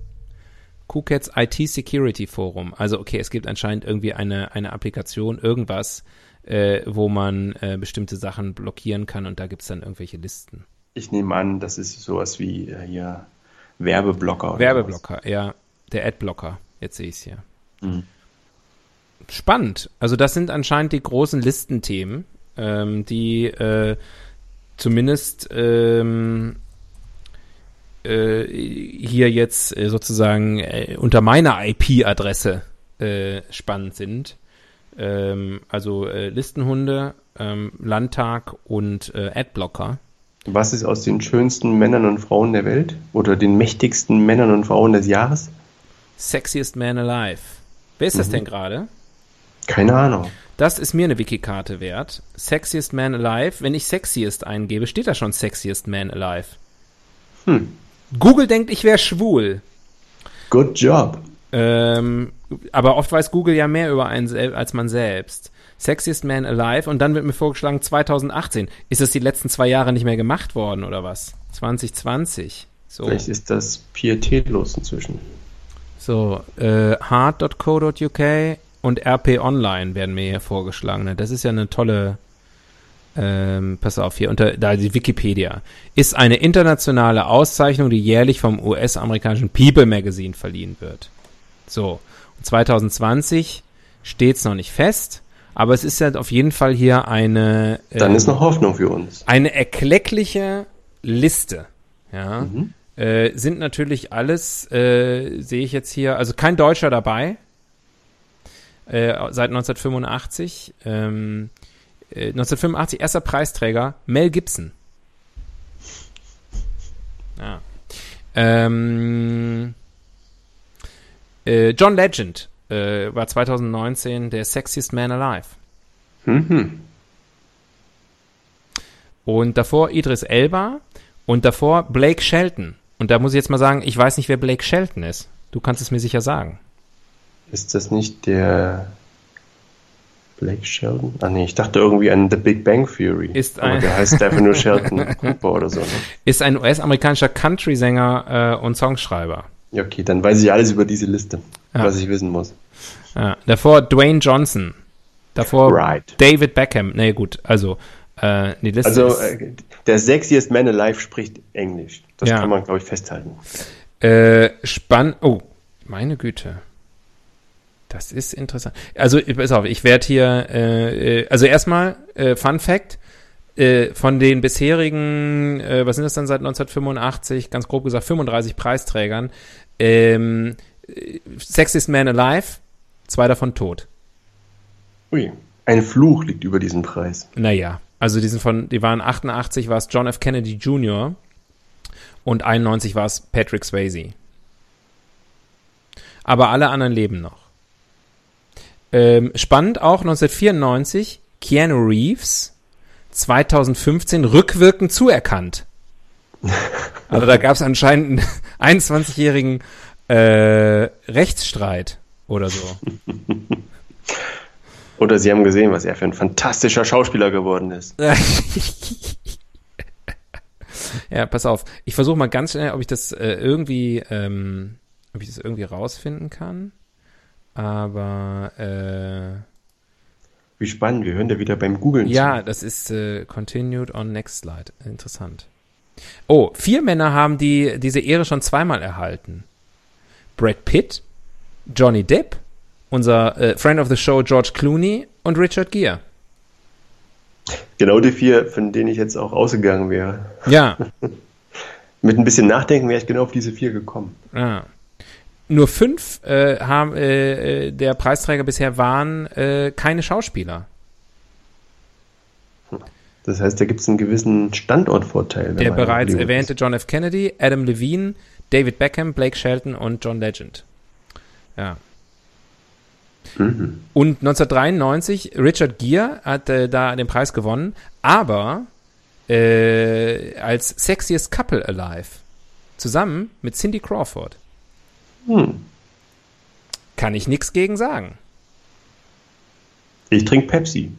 KuCats IT Security Forum. Also okay, es gibt anscheinend irgendwie eine, eine Applikation, irgendwas, äh, wo man äh, bestimmte Sachen blockieren kann und da gibt's dann irgendwelche Listen. Ich nehme an, das ist sowas wie äh, hier Werbeblocker. oder Werbeblocker, ja. Der Adblocker. Jetzt sehe ich's hier. Mhm. Spannend. Also das sind anscheinend die großen Listenthemen, ähm, die äh, zumindest ähm, äh, hier jetzt äh, sozusagen äh, unter meiner IP-Adresse äh, spannend sind. Ähm, also äh, Listenhunde, ähm, Landtag und äh, Adblocker. was. Ist aus den schönsten Männern und Frauen der Welt? Oder den mächtigsten Männern und Frauen des Jahres? Sexiest Man Alive. Wer ist das denn gerade? Keine Ahnung. Das ist mir eine Wikikarte wert. Sexiest Man Alive. Wenn ich Sexiest eingebe, steht da schon Sexiest Man Alive. Hm. Google denkt, ich wäre schwul. Good job. Ähm, aber oft weiß Google ja mehr über einen als man selbst. Sexiest Man Alive und dann wird mir vorgeschlagen 2018. Ist das die letzten zwei Jahre nicht mehr gemacht worden oder was? 2020. So, Vielleicht ist das pietätlos inzwischen. so äh, hard.co.uk und RP Online werden mir hier vorgeschlagen. Das ist ja eine tolle. Ähm, pass auf hier unter da die Wikipedia ist eine internationale Auszeichnung, die jährlich vom US-amerikanischen People Magazine verliehen wird. So, und 2020 steht's noch nicht fest, aber es ist ja auf jeden Fall hier eine Dann ähm, ist noch Hoffnung für uns. eine erkleckliche Liste. Ja, Mhm. äh, sind natürlich alles, äh, sehe ich jetzt hier, also kein Deutscher dabei. Äh, seit 1985. Ähm, äh, 1985 erster Preisträger Mel Gibson. Ja. Ähm, äh, John Legend äh, war 2019 der Sexiest Man Alive. Mhm. Und davor Idris Elba und davor Blake Shelton. Und da muss ich jetzt mal sagen, ich weiß nicht, wer Blake Shelton ist. Du kannst es mir sicher sagen. Ist das nicht der Blake Sheldon? Ah nee, ich dachte irgendwie an The Big Bang Theory. Ist Aber ein- der heißt einfach nur Sheldon Cooper oder so. Ne? Ist ein US-amerikanischer Country-Sänger äh, und Songschreiber. Ja, okay, dann weiß ich alles über diese Liste, Ja. was ich wissen muss. Ja, davor Dwayne Johnson. Davor Right. David Beckham. Nee, gut, also äh, die Liste Also äh, der sexiest man alive spricht Englisch. Das Ja. kann man, glaube ich, festhalten. Äh, spann. Oh, meine Güte. Das ist interessant. Also, pass auf, ich werde hier, äh, äh, also erstmal, äh, Fun Fact, äh, von den bisherigen, äh, was sind das dann seit 1985, ganz grob gesagt, 35 Preisträgern, ähm, äh, Sexiest Man Alive, zwei davon tot. Ui, ein Fluch liegt über diesem Preis. Naja, also die sind von, die waren 88 war es John F. Kennedy Jr. und 91 war es Patrick Swayze. Aber alle anderen leben noch. Ähm, spannend auch 1994 Keanu Reeves 2015 rückwirkend zuerkannt. Also da gab es anscheinend einen 21-jährigen äh, Rechtsstreit oder so. Oder Sie haben gesehen, was er für ein fantastischer Schauspieler geworden ist. ja, pass auf. Ich versuche mal ganz schnell, ob ich das äh, irgendwie, ähm, ob ich das irgendwie rausfinden kann. Aber äh, Wie spannend, wir hören da wieder beim Googlen ja, das ist äh, continued on next slide. Interessant. Oh, vier Männer haben die diese Ehre schon zweimal erhalten. Brad Pitt, Johnny Depp, unser äh, Friend of the Show George Clooney und Richard Gere. Genau die vier, von denen ich jetzt auch ausgegangen wäre. Ja. Mit ein bisschen Nachdenken wäre ich genau auf diese vier gekommen. ja. Nur fünf äh, haben, äh, äh, der Preisträger bisher waren äh, keine Schauspieler. Das heißt, da gibt es einen gewissen Standortvorteil. Der bereits erwähnte ist. John F. Kennedy, Adam Levine, David Beckham, Blake Shelton und John Legend. Ja. Mhm. Und 1993, Richard Gere hat äh, da den Preis gewonnen, aber äh, als Sexiest Couple Alive. Zusammen mit Cindy Crawford. Hm. Kann ich nichts gegen sagen. Ich trinke Pepsi.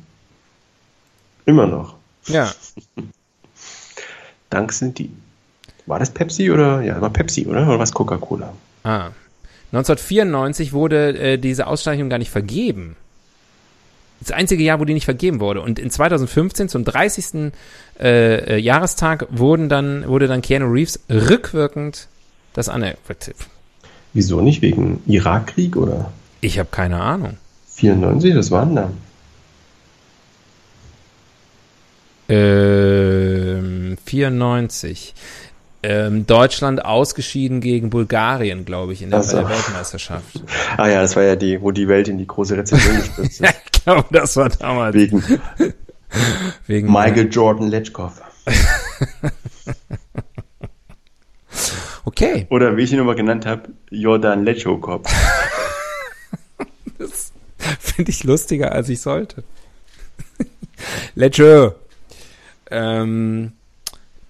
Immer noch. Ja. Dank sind die. War das Pepsi oder? Ja, war Pepsi, oder? Oder was Coca-Cola? Ah. 1994 wurde äh, diese Auszeichnung gar nicht vergeben. Das einzige Jahr, wo die nicht vergeben wurde. Und in 2015, zum 30. Äh, äh, Jahrestag, wurden dann, wurde dann Keanu Reeves rückwirkend das anerkannt. Wieso nicht? Wegen Irakkrieg oder? Ich habe keine Ahnung. 94, das waren da. Ähm, 94. Ähm, Deutschland ausgeschieden gegen Bulgarien, glaube ich, in der, Ach so. bei der Weltmeisterschaft. Ah ja, das war ja die, wo die Welt in die große Rezession gestürzt ja, ist. ich glaube, das war damals. Wegen wegen Michael Jordan Letchkov. Okay. Oder wie ich ihn immer genannt habe, Jordan Lechokop. Finde ich lustiger, als ich sollte. Ledger. Ähm,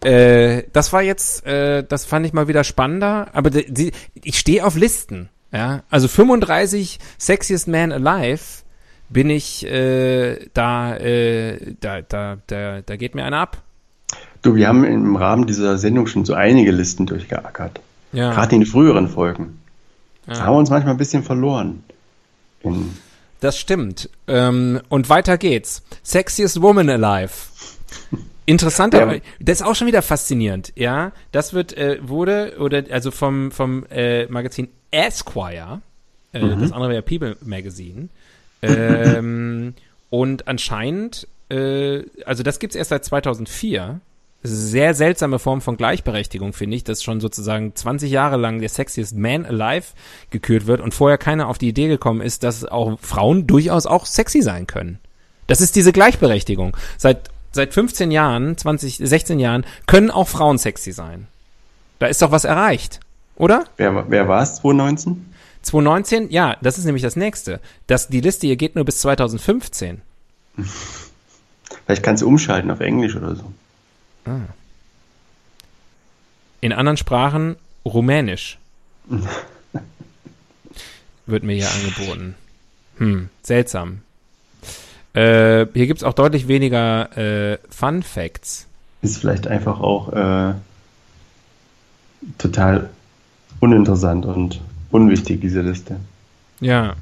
äh, das war jetzt, äh, das fand ich mal wieder spannender, aber die, die, ich stehe auf Listen. Ja, also 35 Sexiest Man Alive bin ich äh, da, äh, da, da, da, da geht mir einer ab. Du, wir haben im Rahmen dieser Sendung schon so einige Listen durchgeackert. Ja. Gerade in den früheren Folgen. Da Ja. haben wir uns manchmal ein bisschen verloren. In, Das stimmt. Ähm, und weiter geht's. Sexiest Woman Alive. Interessanter, Ja. das ist auch schon wieder faszinierend, ja. Das wird, äh, wurde, oder, also vom, vom äh, Magazin Esquire, äh, das andere wäre People Magazine, ähm, und anscheinend, äh, also das gibt's erst seit 2004. Sehr seltsame Form von Gleichberechtigung, finde ich, dass schon sozusagen 20 Jahre lang der Sexiest Man Alive gekürt wird und vorher keiner auf die Idee gekommen ist, dass auch Frauen durchaus auch sexy sein können. Das ist diese Gleichberechtigung. Seit, seit 15 Jahren, 20, 16 Jahren können auch Frauen sexy sein. Da ist doch was erreicht, oder? wer, wer war es, 2019? 2019, ja, das ist nämlich das nächste. Das, die Liste hier geht nur bis 2015. Vielleicht kannst du umschalten auf Englisch oder so. In anderen Sprachen Rumänisch. Wird mir hier angeboten. Hm, seltsam. Äh, hier gibt's auch deutlich weniger äh, Fun Facts. Ist vielleicht einfach auch äh, total uninteressant und unwichtig, diese Liste. Ja.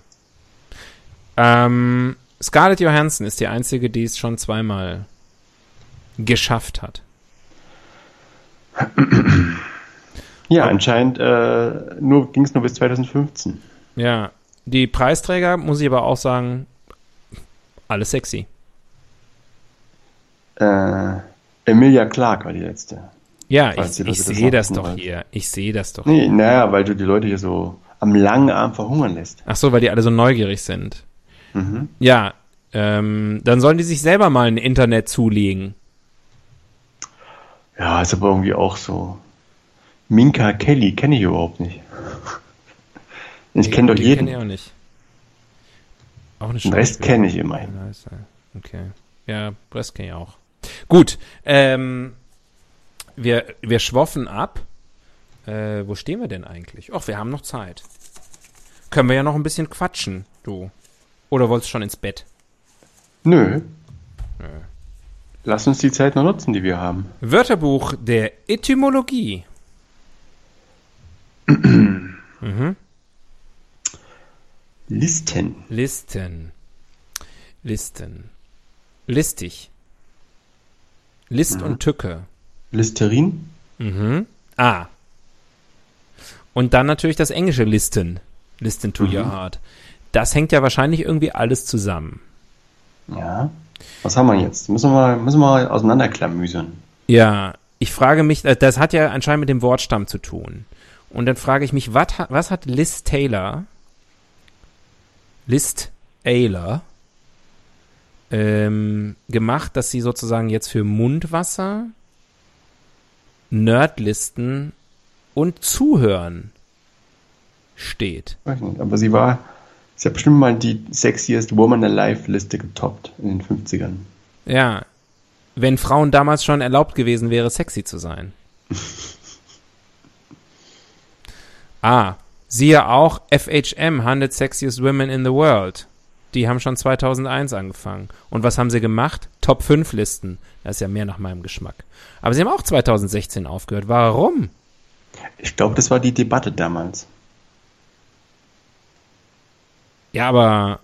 Ähm, Scarlett Johansson ist die einzige, die es schon zweimal geschafft hat. Ja, anscheinend äh, nur, ging es nur bis 2015. Ja. Die Preisträger, muss ich aber auch sagen, alle sexy. Äh, Emilia Clarke war die letzte. Ja, Falls ich, ich das sehe das doch wollen. hier. Ich sehe das doch. Nee, naja, weil du die Leute hier so am langen Arm verhungern lässt. Ach so, weil die alle so neugierig sind. Mhm. Ja, ähm, dann sollen die sich selber mal ein Internet zulegen. Ja, ist aber irgendwie auch so. Minka Kelly kenne ich überhaupt nicht. Ich kenne doch jeden. kenn ich auch nicht. Auch eine Den Rest kenne ich immerhin. Er. Okay. Ja, Rest kenne ich auch. Gut, ähm, wir, wir schwoffen ab. Äh, wo stehen wir denn eigentlich? Ach, wir haben noch Zeit. Können wir ja noch ein bisschen quatschen, du. Oder wolltest du schon ins Bett? Nö. Lass uns die Zeit noch nutzen, die wir haben. Wörterbuch der Etymologie. mhm. Listen. Listen. Listen. Listig. List und Tücke. Listerin? Mhm. Ah. Und dann natürlich das englische Listen. Listen to your heart. Das hängt ja wahrscheinlich irgendwie alles zusammen. Ja. Was haben wir jetzt? Müssen wir mal, müssen wir auseinanderklamüsern. Ja, ich frage mich, äh, das hat ja anscheinend mit dem Wortstamm zu tun. Und dann frage ich mich, was hat, was hat Liz Taylor, Liz Taylor, ähm, gemacht, dass sie sozusagen jetzt für Mundwasser, Nerdlisten und Zuhören steht. Weiß nicht, aber sie war, sie hat bestimmt mal die Sexiest Woman Alive Liste getoppt in den 50ern. Ja, wenn Frauen damals schon erlaubt gewesen wäre, sexy zu sein. ah, siehe auch FHM, 100 Sexiest Women in the World. Die haben schon 2001 angefangen. Und was haben sie gemacht? Top 5 Listen. Das ist ja mehr nach meinem Geschmack. Aber sie haben auch 2016 aufgehört. Warum? Ich glaube, das war die Debatte damals. Ja, aber.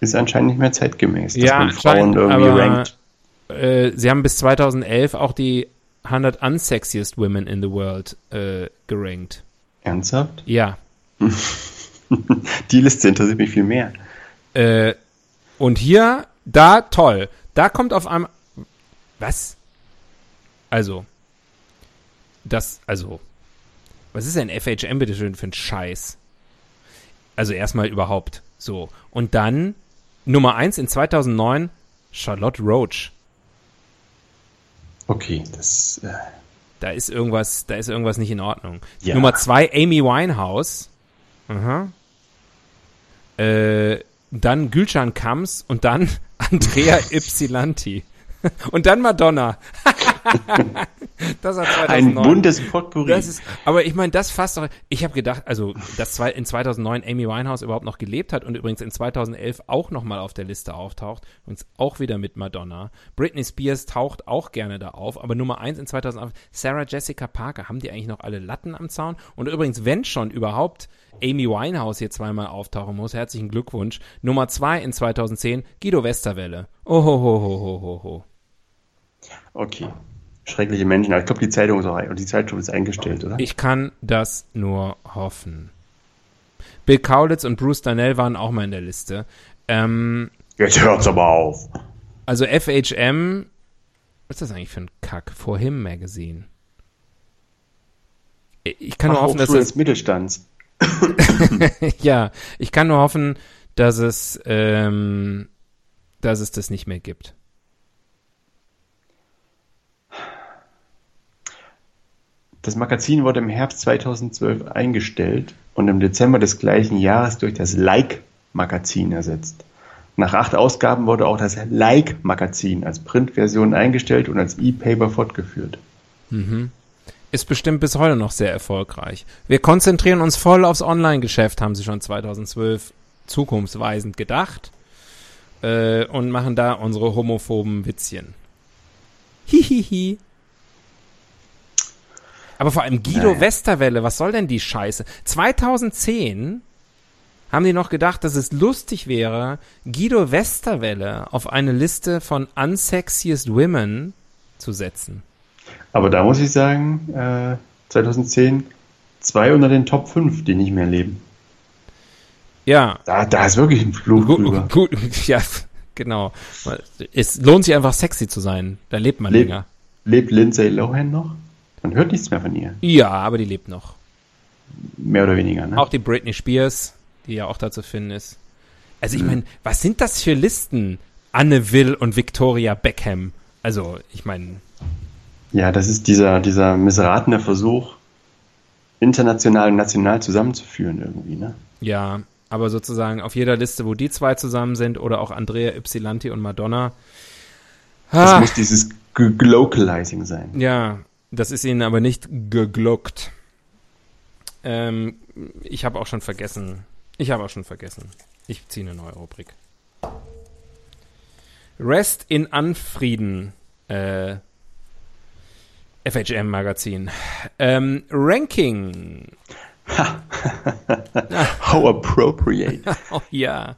Ist anscheinend nicht mehr zeitgemäß, dass ja, man Frauen irgendwie aber, rankt. Äh, sie haben bis 2011 auch die 100 unsexiest women in the world äh, gerankt. Ernsthaft? Ja. die Liste interessiert mich viel mehr. Äh, und hier, da, toll. Da kommt auf einmal. Was? Also. Das, also. Was ist denn FHM bitte schön für ein Scheiß? Also erstmal überhaupt. So. Und dann Nummer 1 in 2009 Charlotte Roach. Okay, das. Äh, Da ist irgendwas, da ist irgendwas nicht in Ordnung. Ja. Nummer 2 Amy Winehouse. Aha. Äh, dann Gülcan Kams und dann Andrea Ypsilanti. Und dann Madonna. das hat 2009. ein buntes Potpourri. Das ist, aber ich meine, das fasst doch. Ich habe gedacht, also, dass zwei, in 2009 Amy Winehouse überhaupt noch gelebt hat und übrigens in 2011 auch noch mal auf der Liste auftaucht. Übrigens auch wieder mit Madonna. Britney Spears taucht auch gerne da auf, aber Nummer eins in 2011 Sarah Jessica Parker. Haben die eigentlich noch alle Latten am Zaun? Und übrigens, wenn schon überhaupt Amy Winehouse hier zweimal auftauchen muss, herzlichen Glückwunsch. Nummer zwei in 2010 Guido Westerwelle. Oh ho ho ho ho ho. Okay. Schreckliche Menschen. Aber ich glaube, die Zeitung ist auch, und die Zeitschrift ist eingestellt, oder? Ich kann das nur hoffen. Bill Kaulitz und Bruce Darnell waren auch mal in der Liste. Ähm, Jetzt hört's aber auf. also FHM, was ist das eigentlich für ein Kack? For Him Magazine. Ich kann nur hoffen, dass es, Mittelstands. ja, ich kann nur hoffen, dass es, ähm, dass es das nicht mehr gibt. Das Magazin wurde im Herbst 2012 eingestellt und im Dezember des gleichen Jahres durch das Like-Magazin ersetzt. Nach acht Ausgaben wurde auch das Like-Magazin als Printversion eingestellt und als E-Paper fortgeführt. Ist bestimmt bis heute noch sehr erfolgreich. Wir konzentrieren uns voll aufs Online-Geschäft, haben sie schon 2012 zukunftsweisend gedacht. Äh, und machen da unsere homophoben Witzchen. Hihihi. Aber vor allem Guido Naja. Westerwelle, was soll denn die Scheiße? 2010 haben die noch gedacht, dass es lustig wäre, Guido Westerwelle auf eine Liste von unsexiest women zu setzen. Aber da muss ich sagen, äh, 2010 zwei unter den Top 5, die nicht mehr leben. Ja, Da, da ist wirklich ein Fluch drüber. Gut, gut, ja, genau. Es lohnt sich einfach sexy zu sein. Da lebt man Leb- länger. Lebt Lindsay Lohan noch? Man hört nichts mehr von ihr. Ja, aber die lebt noch. Mehr oder weniger, ne? Auch die Britney Spears, die ja auch da zu finden ist. Also ich meine, was sind das für Listen? Anne Will und Victoria Beckham. Also, ich meine, Ja, das ist dieser, dieser missratene Versuch, international und national zusammenzuführen irgendwie, ne? ja, aber sozusagen auf jeder Liste, wo die zwei zusammen sind oder auch Andrea Ypsilanti und Madonna. Das Ah, muss dieses Glocalizing sein. Ja, das ist ihnen aber nicht gegluckt. Ähm, ich habe auch schon vergessen. Ich habe auch schon vergessen. Ich ziehe eine neue Rubrik. Rest in Anfrieden. Äh, FHM Magazin. Ähm, Ranking. How appropriate. Oh ja.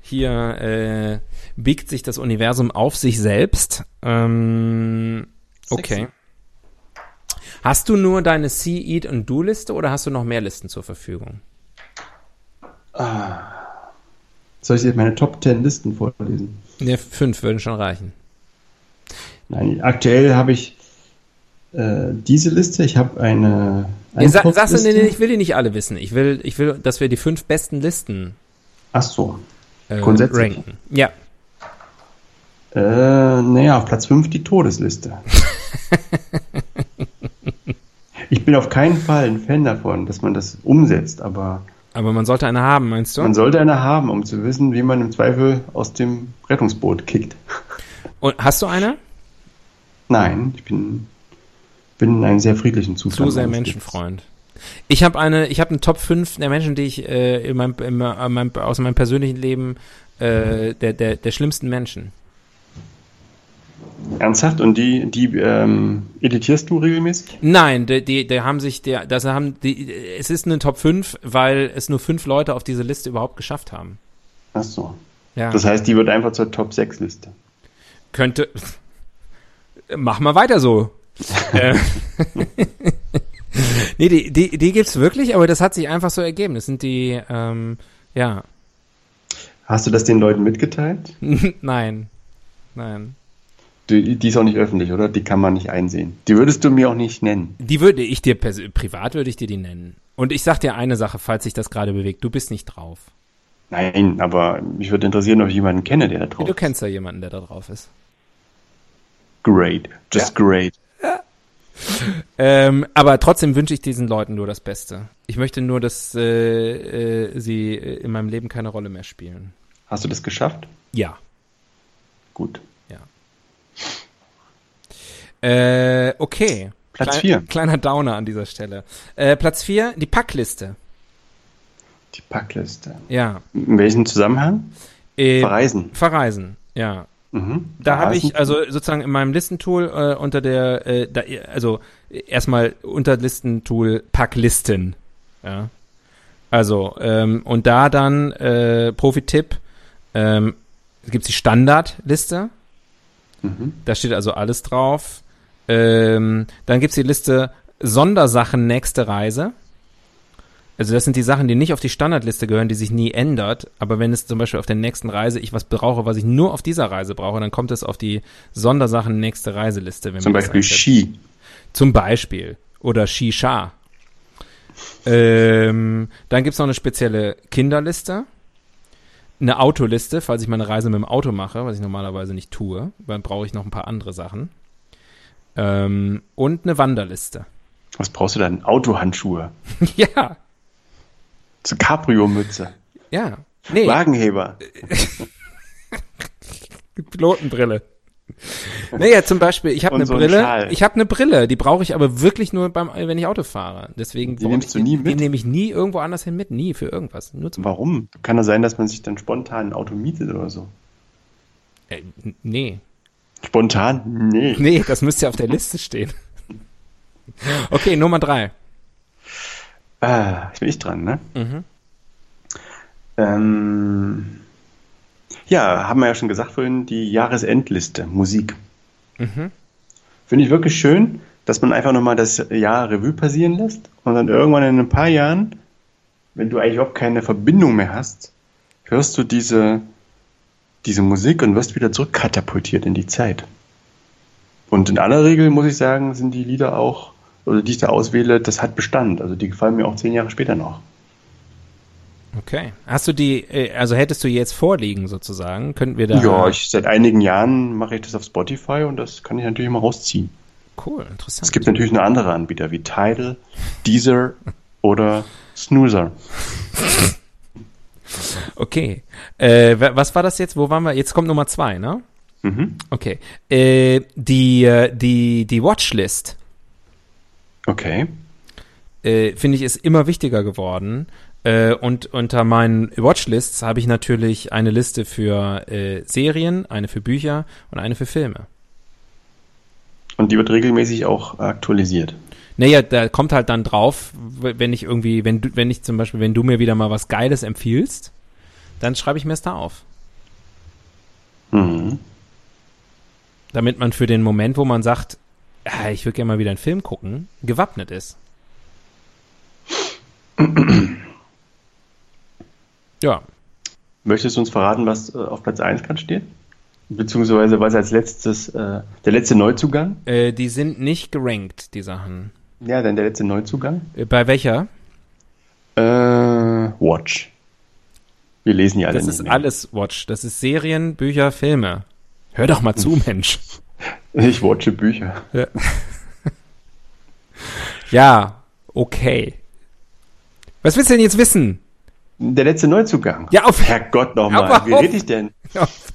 Hier äh, biegt sich das Universum auf sich selbst. Ähm, okay. Hast du nur deine See, Eat und Do-Liste oder hast du noch mehr Listen zur Verfügung? Soll ich dir meine Top 10 Listen vorlesen? Ne, fünf würden schon reichen. Nein, aktuell habe ich äh, diese Liste. Ich habe eine. Nee, sa sagst du, nee, nee, ich will die nicht alle wissen. Ich will, ich will, dass wir die fünf besten Listen Ach so. äh, Grundsätzlich. ranken. Ja. Äh, naja, auf Platz 5 die Todesliste. ich bin auf keinen Fall ein Fan davon, dass man das umsetzt, aber Aber man sollte eine haben, meinst du? man sollte eine haben, um zu wissen, wie man im Zweifel aus dem Rettungsboot kickt. Und hast du eine? Nein, ich bin, bin in einem sehr friedlichen Zustand. Zu sehr Menschenfreund. Ich habe eine, ich habe eine Top 5 der Menschen, die ich äh, in meinem, in meinem, aus meinem persönlichen Leben äh, der, der, der schlimmsten Menschen. Ernsthaft? Und die, die ähm, editierst du regelmäßig? Nein, die, die, die haben sich, der, das haben, die, es ist eine Top 5, weil es nur fünf Leute auf diese Liste überhaupt geschafft haben. Ach so. Ja. Das heißt, die wird einfach zur Top 6 Liste. könnte. Mach mal weiter so. Äh, nee, die, die, die gibt's wirklich, aber das hat sich einfach so ergeben. Das sind die, ähm, ja. Hast du das den Leuten mitgeteilt? Nein. Nein. Die, die ist auch nicht öffentlich, oder? Die kann man nicht einsehen. Die würdest du mir auch nicht nennen. Die würde ich dir privat würde ich dir die nennen. Und ich sag dir eine Sache, falls sich das gerade bewegt. Du bist nicht drauf. Nein, aber mich würde interessieren, ob ich jemanden kenne, der da drauf Du ist. kennst ja jemanden, der da drauf ist. Great. Just great. Ähm, aber trotzdem wünsche ich diesen Leuten nur das Beste. Ich möchte nur, dass äh, äh, sie in meinem Leben keine Rolle mehr spielen. Hast du das geschafft? Ja. Gut. Äh, okay. Platz Klein- vier. Kleiner Downer an dieser Stelle. Äh, Platz 4, die Packliste. Die Packliste. Ja. In welchem Zusammenhang? Äh, Verreisen. Verreisen, ja. Mhm. Da habe ich also sozusagen in meinem Listentool äh, unter der, äh, da, also erstmal unter Listentool Packlisten. Ja. Also, ähm, und da dann äh, Profi-Tipp, ähm, gibt's die Standardliste. Mhm. Da steht also alles drauf. Ähm, dann gibt's die Liste Sondersachen nächste Reise. Also das sind die Sachen, die nicht auf die Standardliste gehören, die sich nie ändert. Aber wenn es zum Beispiel auf der nächsten Reise ich was brauche, was ich nur auf dieser Reise brauche, dann kommt es auf die Sondersachen nächste Reiseliste. Wenn Zum Beispiel. Ski. Zum Beispiel. Oder Shisha. Ähm, dann gibt's noch eine spezielle Kinderliste. Eine Autoliste, falls ich meine Reise mit dem Auto mache, was ich normalerweise nicht tue. Dann brauche ich noch ein paar andere Sachen. Ähm, und eine Wanderliste. Was brauchst du dann? Autohandschuhe. ja, So Cabrio-Mütze. ja. Nee, Wagenheber. Pilotenbrille. Naja, zum Beispiel, ich habe eine so ein Brille. Schal. Ich habe eine Brille, die brauche ich aber wirklich nur beim, wenn ich Auto fahre. Deswegen Die nimmst ich du nie Die mit? nehme ich nie irgendwo anders hin mit, nie für irgendwas. Nur zum Warum? Kann das sein, dass man sich dann spontan ein Auto mietet oder so? äh, Nee. Spontan? Nee. Nee, das müsste ja auf der Liste stehen. Okay, Nummer drei. Ah, jetzt bin ich dran, ne? Mhm. Ähm, ja, haben wir ja schon gesagt vorhin, die Jahresendliste, Musik. Mhm. Finde ich wirklich schön, dass man einfach nochmal das Jahr Revue passieren lässt und dann irgendwann in ein paar Jahren, wenn du eigentlich überhaupt keine Verbindung mehr hast, hörst du diese, diese Musik und wirst wieder zurückkatapultiert in die Zeit. Und in aller Regel muss ich sagen, sind die Lieder auch, oder die ich da auswähle, das hat Bestand. Also die gefallen mir auch zehn Jahre später noch. Okay. Hast du die, äh, also hättest du jetzt vorliegen sozusagen, könnten wir da. Ja, ich, seit einigen Jahren mache ich das auf Spotify und das kann ich natürlich mal rausziehen. Cool, interessant. Es gibt natürlich noch andere Anbieter wie Tidal, Deezer oder Snoozer. Okay. Äh, wa- was war das jetzt? Wo waren wir? Jetzt kommt Nummer zwei, ne? Mhm. Okay. Äh, die, äh, die, die Watchlist, Okay. äh, finde ich, ist immer wichtiger geworden. Äh, und unter meinen Watchlists habe ich natürlich eine Liste für äh, Serien, eine für Bücher und eine für Filme. Und die wird regelmäßig auch aktualisiert. Naja, da kommt halt dann drauf, wenn ich irgendwie, wenn du, wenn ich zum Beispiel, wenn du mir wieder mal was Geiles empfiehlst, dann schreibe ich mir es da auf. Mhm. Damit man für den Moment, wo man sagt, ah, ich würde gerne mal wieder einen Film gucken, gewappnet ist. ja, Möchtest du uns verraten, was äh, auf Platz 1 gerade steht? Beziehungsweise was als letztes, äh, der letzte Neuzugang? Äh, die sind nicht gerankt, die Sachen. Ja, dann der letzte Neuzugang. Äh, bei welcher? Äh, Watch. Wir lesen ja alle Das ist mehr. alles Watch. Das ist Serien, Bücher, Filme. Hör doch mal zu, Mensch. Ich watche Bücher. Ja. ja, okay. Was willst du denn jetzt wissen? Der letzte Neuzugang. Ja, auf- Herrgott nochmal. Wie rede ich denn? Auf,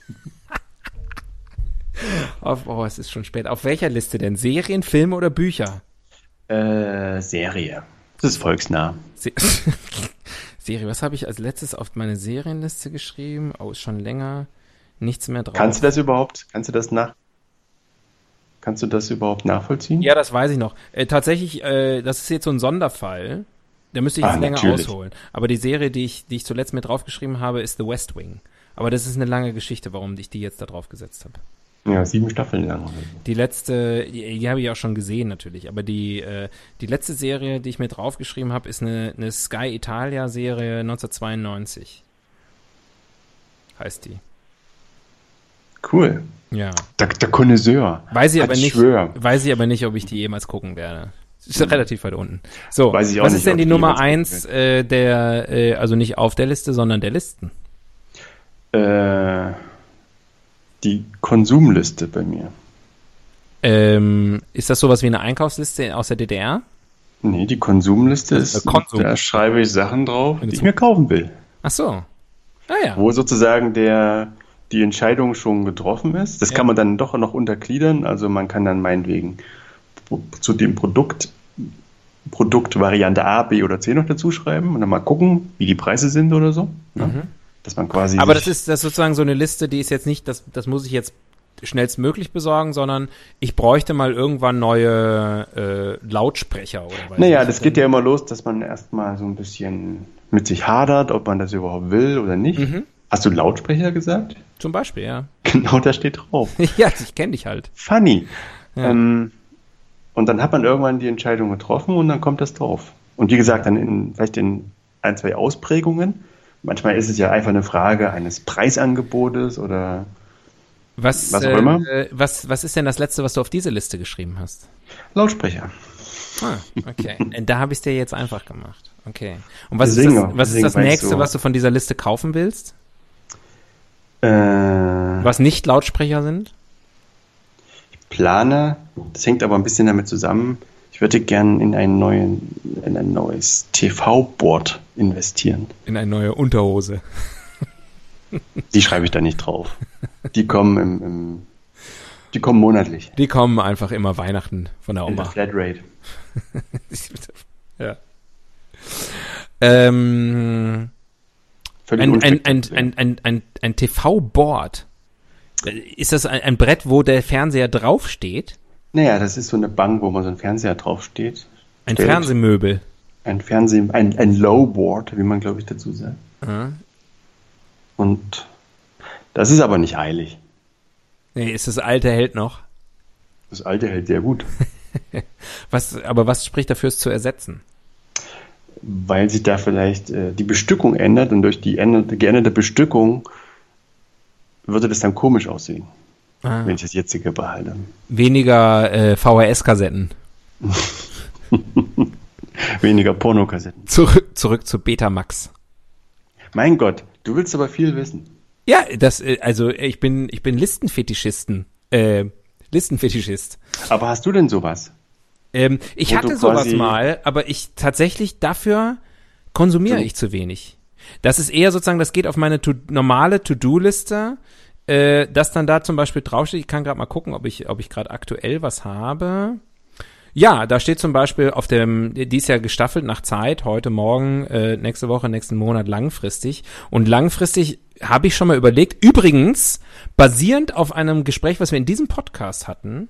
auf, oh, es ist schon spät. Auf welcher Liste denn? Serien, Filme oder Bücher? Äh, Serie. Das ist volksnah. Se Serie, was habe ich als letztes auf meine Serienliste geschrieben? Oh, ist schon länger. Nichts mehr drauf. Kannst du das überhaupt? Kannst du das nach? Kannst du das überhaupt nachvollziehen? Ja, das weiß ich noch. Äh, tatsächlich, äh, das ist jetzt so ein Sonderfall. Da müsste ich Ah, jetzt länger natürlich. ausholen. Aber die Serie, die ich, die ich zuletzt mit draufgeschrieben habe, ist The West Wing. Aber das ist eine lange Geschichte, warum ich die jetzt da drauf gesetzt habe. Ja, sieben Staffeln lang. Die letzte, die, die habe ich auch schon gesehen natürlich, aber die, äh, die letzte Serie, die ich mir draufgeschrieben habe, ist eine, eine Sky Italia Serie 1992. Heißt die. Cool. Ja. Der, der Connoisseur. Weiß ich aber nicht, Schwör. weiß ich aber nicht, ob ich die jemals gucken werde. Ist relativ weit unten. So, Weiß ich auch was nicht, ist denn die Nummer eins äh, der, äh, also nicht auf der Liste, sondern der Listen? Äh, die Konsumliste bei mir. Ähm, ist das sowas wie eine Einkaufsliste aus der DDR? Nee, die Konsumliste Das ist Konsum. da schreibe ich Sachen drauf, die ich mir kaufen will. Ach so. Ah ja. Wo sozusagen der, die Entscheidung schon getroffen ist. Das Ja. kann man dann doch noch untergliedern. Also man kann dann meinetwegen zu dem Produkt Produktvariante A, B oder C noch dazu schreiben und dann mal gucken, wie die Preise sind oder so. Ne? Dass man quasi. Mhm. Aber das ist, das ist sozusagen so eine Liste, die ist jetzt nicht, das, das muss ich jetzt schnellstmöglich besorgen, sondern ich bräuchte mal irgendwann neue äh, Lautsprecher oder was. Naja, das geht ja immer los, dass man erstmal so ein bisschen mit sich hadert, ob man das überhaupt will oder nicht. Mhm. Hast du Lautsprecher gesagt? Zum Beispiel, ja. Genau, da steht drauf. ja, ich kenne dich halt. Funny. Ja. Ähm, und dann hat man irgendwann die Entscheidung getroffen und dann kommt das drauf. Und wie gesagt, dann in, vielleicht in ein, zwei Ausprägungen. Manchmal ist es ja einfach eine Frage eines Preisangebotes oder Was, Was auch immer. äh, was, was ist denn das letzte, was du auf diese Liste geschrieben hast? Lautsprecher. Ah, okay. Da habe ich es dir jetzt einfach gemacht. Okay. Und was Deswegen ist das, was ist das nächste, so- was du von dieser Liste kaufen willst? Äh, Was nicht Lautsprecher sind? Plane, das hängt aber ein bisschen damit zusammen, ich würde gern in, einen neuen, in ein neues TV-Board investieren. In eine neue Unterhose. Die schreibe ich da nicht drauf. Die kommen im, im die kommen monatlich. Die kommen einfach immer Weihnachten von der In der Oma. Flatrate. ja. Ähm, ein, ein, ein, ein, ein, ein, ein TV-Board. Ist das ein, ein Brett, wo der Fernseher draufsteht? Naja, das ist so eine Bank, wo man so ein Fernseher draufsteht. Ein Stellt. Fernsehmöbel. Ein Fernseh, ein, ein Lowboard, wie man glaube ich dazu sagt. Ja. Und das ist aber nicht eilig. Nee, ist das alte hält noch. Das alte hält sehr gut, Was, aber was spricht dafür, es zu ersetzen? weil sich da vielleicht äh, die Bestückung ändert und durch die änderte, geänderte Bestückung würde das dann komisch aussehen, Ah. wenn ich das jetzige behalte. Weniger äh, VHS-Kassetten. Weniger Pornokassetten. Zurück, zurück zu Betamax. Mein Gott, du willst aber viel wissen. Ja, das, äh, also ich bin, ich bin Listenfetischisten. Äh, Listenfetischist. Aber hast du denn sowas? Ähm, ich Wo hatte sowas mal, aber ich tatsächlich dafür konsumiere Du- ich zu wenig. Das ist eher sozusagen, das geht auf meine to normale To-Do-Liste, äh, dass dann da zum Beispiel draufsteht. Ich kann gerade mal gucken, ob ich, ob ich gerade aktuell was habe. Ja, da steht zum Beispiel auf dem, die ist ja gestaffelt nach Zeit, heute, morgen, äh, nächste Woche, nächsten Monat, langfristig. Und langfristig habe ich schon mal überlegt, übrigens, basierend auf einem Gespräch, was wir in diesem Podcast hatten,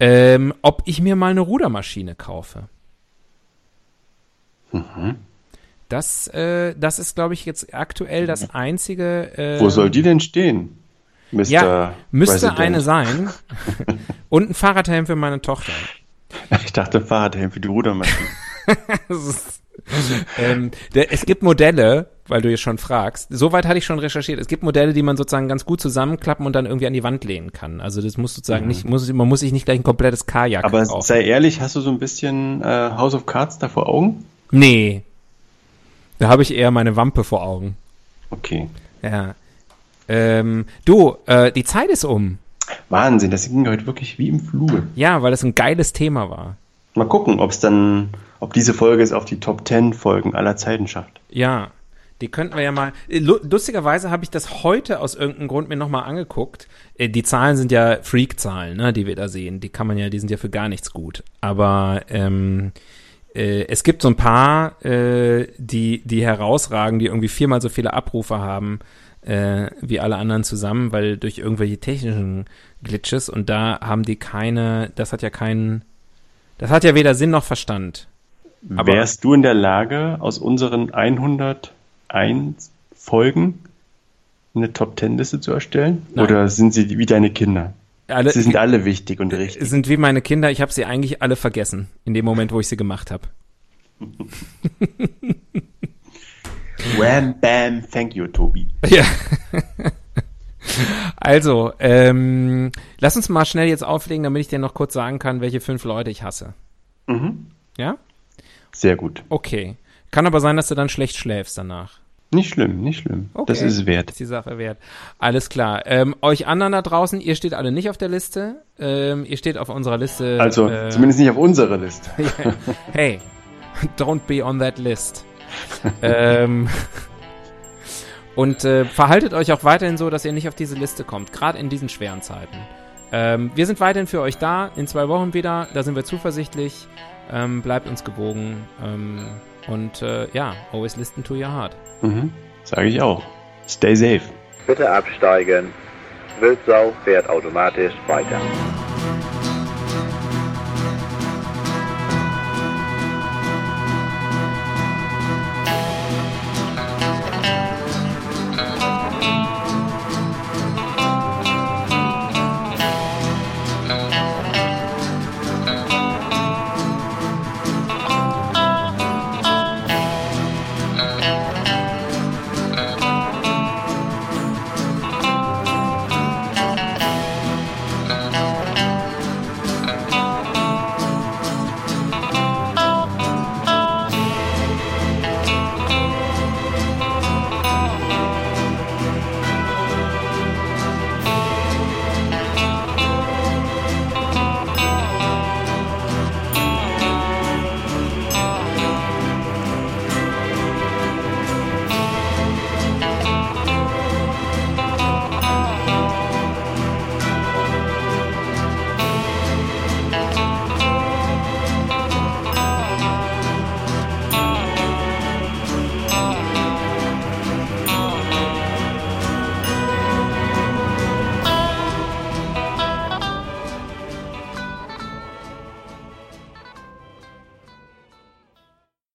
ähm, ob ich mir mal eine Rudermaschine kaufe. Das, äh, das ist, glaube ich, jetzt aktuell das einzige. Äh, Wo soll die denn stehen? Mr. Ja, müsste President? eine sein. Und ein Fahrradhelm für meine Tochter. Ich dachte Fahrradhelm für die Rudermaschine. Ähm, der, es gibt Modelle, weil du jetzt schon fragst. Soweit hatte ich schon recherchiert. Es gibt Modelle, die man sozusagen ganz gut zusammenklappen und dann irgendwie an die Wand lehnen kann. Also das muss sozusagen mhm. nicht, muss, man muss sich nicht gleich ein komplettes Kajak Aber kaufen. sei ehrlich, hast du so ein bisschen äh, House of Cards da vor Augen? Nee. Da habe ich eher meine Wampe vor Augen. Okay. Ja. Ähm, du, äh, die Zeit ist um. Wahnsinn, das ging heute wirklich wie im Fluge. Ja, weil das ein geiles Thema war. Mal gucken, ob es dann, ob diese Folge es auf die Top 10 Folgen aller Zeiten schafft. Ja, die könnten wir ja mal. Äh, lustigerweise habe ich das heute aus irgendeinem Grund mir nochmal angeguckt. Äh, die Zahlen sind ja Freak-Zahlen, ne, die wir da sehen. Die kann man ja, die sind ja für gar nichts gut. Aber ähm, äh, es gibt so ein paar, äh, die, die herausragen, die irgendwie viermal so viele Abrufe haben äh, wie alle anderen zusammen, weil durch irgendwelche technischen Glitches und da haben die keine, das hat ja keinen, das hat ja weder Sinn noch Verstand. Aber Wärst du in der Lage, aus unseren 101 Folgen eine Top-10-Liste zu erstellen? Nein. Oder sind sie wie deine Kinder? Alle, sie sind alle wichtig und richtig. Sind wie meine Kinder. Ich habe sie eigentlich alle vergessen in dem Moment, wo ich sie gemacht habe. Wham, bam, thank you, Tobi. Ja. Also, ähm, lass uns mal schnell jetzt auflegen, damit ich dir noch kurz sagen kann, welche fünf Leute ich hasse. Mhm. Ja? Sehr gut. Okay. Kann aber sein, dass du dann schlecht schläfst danach. Nicht schlimm, nicht schlimm. Okay. Das ist wert. Das ist die Sache wert. Alles klar. Ähm, euch anderen da draußen, ihr steht alle nicht auf der Liste. Ähm, ihr steht auf unserer Liste. Also, äh, zumindest nicht auf unserer Liste. hey, don't be on that list. ähm, und äh, verhaltet euch auch weiterhin so, dass ihr nicht auf diese Liste kommt, gerade in diesen schweren Zeiten. Ähm, wir sind weiterhin für euch da, in zwei Wochen wieder, da sind wir zuversichtlich. Ähm, bleibt uns gewogen. Und äh, ja, always listen to your heart. Mhm, sage ich auch. Stay safe. Bitte absteigen. Wildsau fährt automatisch weiter.